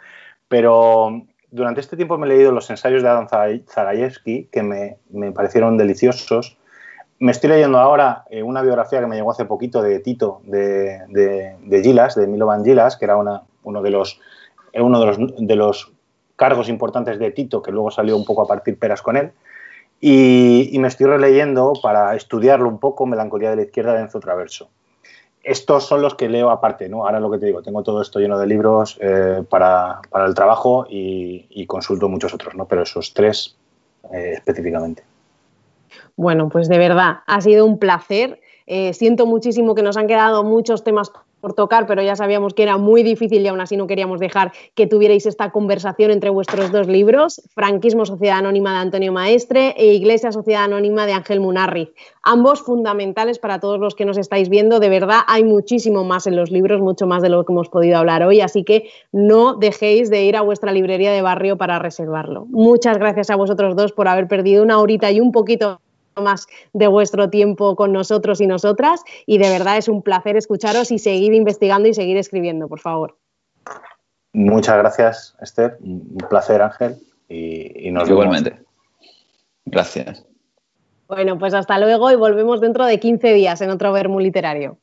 [SPEAKER 3] pero durante este tiempo me he leído los ensayos de Adam Zagajewski, que me, parecieron deliciosos. Me estoy leyendo ahora eh, una biografía que me llegó hace poquito de Tito, de, de, Gilas, de Milovan Gilas, que era una, uno, de los, eh, uno de, los, de los cargos importantes de Tito, que luego salió un poco a partir peras con él. Y, y me estoy releyendo para estudiarlo un poco, Melancolía de la Izquierda de Enzo Traverso estos son los que leo aparte, ¿no? Ahora lo que te digo, tengo todo esto lleno de libros eh, para, el trabajo y, consulto muchos otros, ¿no? Pero esos tres eh, específicamente.
[SPEAKER 1] Bueno, pues de verdad, ha sido un placer. Eh, siento muchísimo que nos han quedado muchos temas por tocar, pero ya sabíamos que era muy difícil y aún así no queríamos dejar que tuvierais esta conversación entre vuestros dos libros, Franquismo Sociedad Anónima de Antonio Maestre e Iglesia Sociedad Anónima de Ángel Munarriz. Ambos fundamentales para todos los que nos estáis viendo. De verdad, hay muchísimo más en los libros, mucho más de lo que hemos podido hablar hoy, así que no dejéis de ir a vuestra librería de barrio para reservarlo. Muchas gracias a vosotros dos por haber perdido una horita y un poquito más de vuestro tiempo con nosotros y nosotras y de verdad es un placer escucharos y seguir investigando y seguir escribiendo, por favor.
[SPEAKER 3] Muchas gracias, Esther. Un placer, Ángel. Y, nos
[SPEAKER 2] Igualmente. Gracias.
[SPEAKER 1] Bueno, pues hasta luego y volvemos dentro de 15 días en otro Vermo Literario.